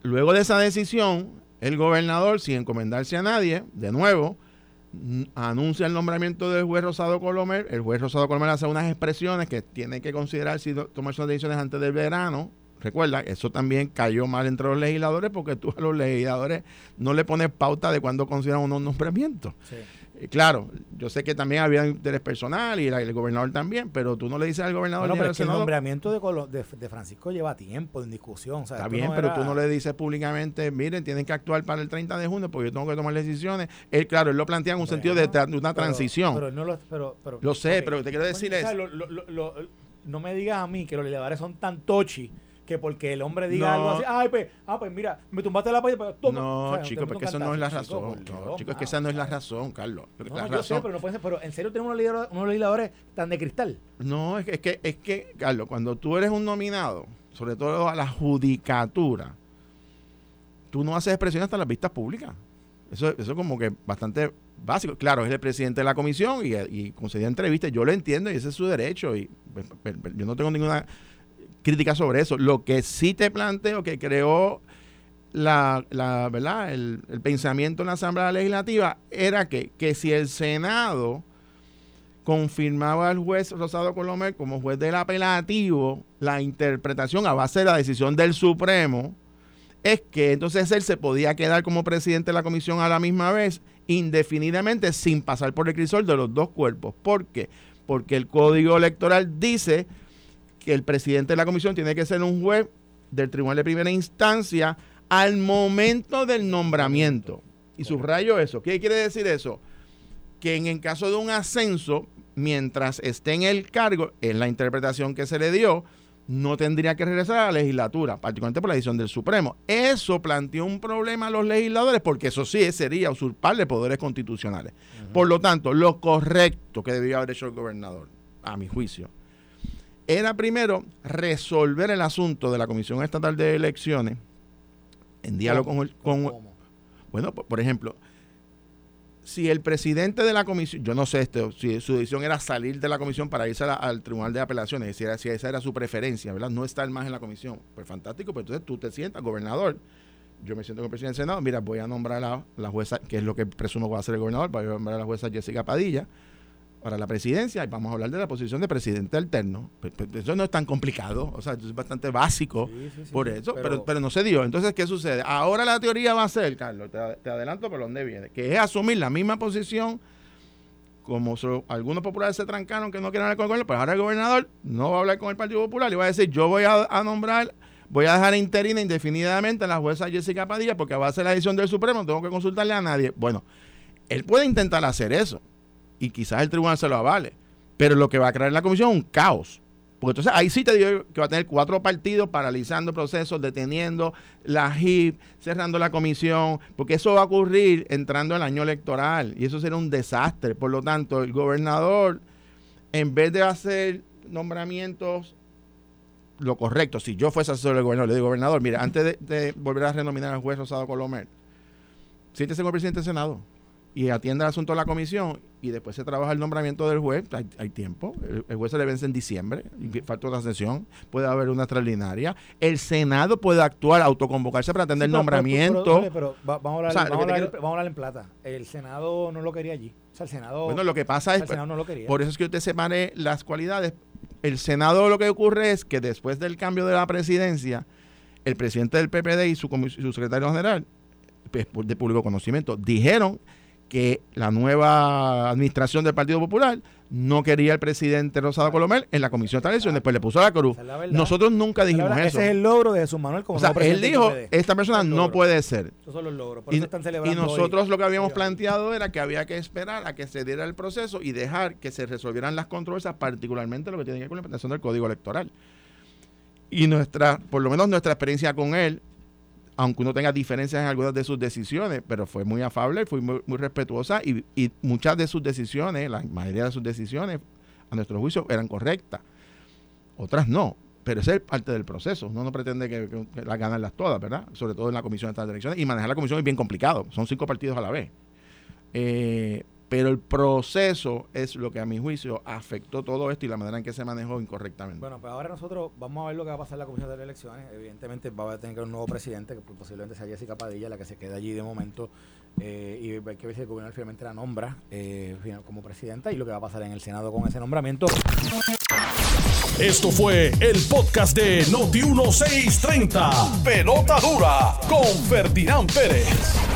Luego de esa decisión, el gobernador, sin encomendarse a nadie, de nuevo, anuncia el nombramiento del juez Rosado Colomer. El juez Rosado Colomer hace unas expresiones que tiene que considerar si tomar sus decisiones antes del verano. Recuerda, eso también cayó mal entre los legisladores porque tú a los legisladores no le pones pauta de cuándo consideran unos nombramientos. Eh, claro, yo sé que también había interés personal y el, gobernador también, pero tú no le dices al gobernador pero el nombramiento de, de, Francisco lleva tiempo en discusión. Está bien, pero tú no le dices públicamente, miren, tienen que actuar para el 30 de junio porque yo tengo que tomar decisiones. Él, claro, él lo plantea en un sentido de, una transición. Pero no lo, pero, lo sé, pero te quiero decir es... no me digas a mí que los legisladores son tan tochi que porque el hombre diga algo así, ay, pues, ah, pues mira, me tumbaste la paya, pero toma. No, chicos, porque eso no es la razón. no, chicos, es que esa no es la razón, Carlos. No, yo sé, pero no puede ser, pero en serio tenemos unos legisladores, unos legisladores tan de cristal. No, es que, es que, es que, Carlos, cuando tú eres un nominado, sobre todo a la judicatura, tú no haces expresión hasta las vistas públicas. Eso, eso es como que bastante básico. Claro, es el presidente de la comisión y, y concedía entrevistas. Yo lo entiendo y ese es su derecho. Y pues, yo no tengo ninguna crítica sobre eso. Lo que sí te planteo que creó la, la ¿verdad? El, pensamiento en la Asamblea Legislativa era que, que si el Senado confirmaba al juez Rosado Colomer como juez del apelativo, la interpretación a base de la decisión del Supremo, es que entonces él se podía quedar como presidente de la comisión a la misma vez, indefinidamente, sin pasar por el crisol de los dos cuerpos. ¿Por qué? Porque el código electoral dice que el presidente de la comisión tiene que ser un juez del tribunal de primera instancia al momento del nombramiento. Y subrayo eso. ¿Qué quiere decir eso? Que en el caso de un ascenso, mientras esté en el cargo, en la interpretación que se le dio, no tendría que regresar a la legislatura, particularmente por la decisión del Supremo. Eso planteó un problema a los legisladores porque eso sí sería usurparle poderes constitucionales. Por lo tanto, lo correcto que debió haber hecho el gobernador, a mi juicio, era primero resolver el asunto de la Comisión Estatal de Elecciones en diálogo con, el, con bueno, por ejemplo, si el presidente de la comisión, yo no sé esto, si su decisión era salir de la comisión para irse al tribunal de apelaciones, si, si esa era su preferencia, ¿verdad? No estar más en la comisión. Pues fantástico, pues entonces tú te sientas, gobernador. Yo me siento como presidente del Senado, mira, voy a nombrar a la, jueza, que es lo que presumo que va a hacer el gobernador, voy a nombrar a la jueza Jessica Padilla para la presidencia y vamos a hablar de la posición de presidente alterno. Pues, pues, eso no es tan complicado, o sea, es bastante básico por eso, pero, pero, no se dio. Entonces, ¿qué sucede? Ahora la teoría va a ser, Carlos, te, adelanto por dónde viene, que es asumir la misma posición como algunos populares se trancaron que no quieren hablar con el gobernador, pues ahora el gobernador no va a hablar con el Partido Popular y va a decir, yo voy a, nombrar voy a dejar interina indefinidamente a la jueza Jessica Padilla porque va a ser la decisión del Supremo, no tengo que consultarle a nadie. Bueno, él puede intentar hacer eso y quizás el tribunal se lo avale. Pero lo que va a crear la comisión es un caos. Porque entonces ahí sí te digo que va a tener cuatro partidos paralizando procesos, deteniendo la HIP, cerrando la comisión, porque eso va a ocurrir entrando el año electoral y eso será un desastre. Por lo tanto, el gobernador, en vez de hacer nombramientos, lo correcto, si yo fuese asesor del gobernador, le digo, gobernador, mira, antes de, volver a renominar al juez Rosado Colomer, siéntese como presidente del Senado y atienda el asunto de la comisión y después se trabaja el nombramiento del juez, hay, tiempo. El, juez se le vence en diciembre, falta una sesión, puede haber una extraordinaria. El Senado puede actuar, autoconvocarse para atender el nombramiento. Pero, vamos, a hablar, en plata. El Senado no lo quería allí. O sea, el Senado. Bueno, lo que pasa es. Por eso es que usted separe las cualidades. El Senado lo que ocurre es que después del cambio de la presidencia, el presidente del PPD y su, su secretario general pues, de público conocimiento dijeron que la nueva administración del Partido Popular no quería el presidente Rosado Colomel en la comisión de elección, después le puso la cruz. Nosotros nunca dijimos eso. Ese es el logro de Jesús Manuel como o sea, él dijo, esta persona no puede ser. Esos son los logros. y, y, nosotros lo que habíamos planteado era que había que esperar a que se diera el proceso y dejar que se resolvieran las controversias, particularmente lo que tiene que ver con la implementación del Código Electoral. Y nuestra, por lo menos nuestra experiencia con él aunque uno tenga diferencias en algunas de sus decisiones, pero fue muy afable, fue muy, respetuosa y, muchas de sus decisiones, la mayoría de sus decisiones, a nuestro juicio, eran correctas. Otras no, pero ese es parte del proceso. Uno no pretende que, las ganarlas todas, ¿verdad? Sobre todo en la comisión de estas elecciones. Y manejar la comisión es bien complicado, son cinco partidos a la vez. Eh, pero el proceso es lo que a mi juicio afectó todo esto y la manera en que se manejó incorrectamente. Bueno, pues ahora nosotros vamos a ver lo que va a pasar en la Comisión de Elecciones. Evidentemente va a tener que un nuevo presidente, que posiblemente sea Jessica Padilla, la que se quede allí de momento. Eh, y hay que ver si el gobierno finalmente la nombra eh, como presidenta y lo que va a pasar en el Senado con ese nombramiento. Esto fue el podcast de Noti1630. Pelota dura con Ferdinand Pérez.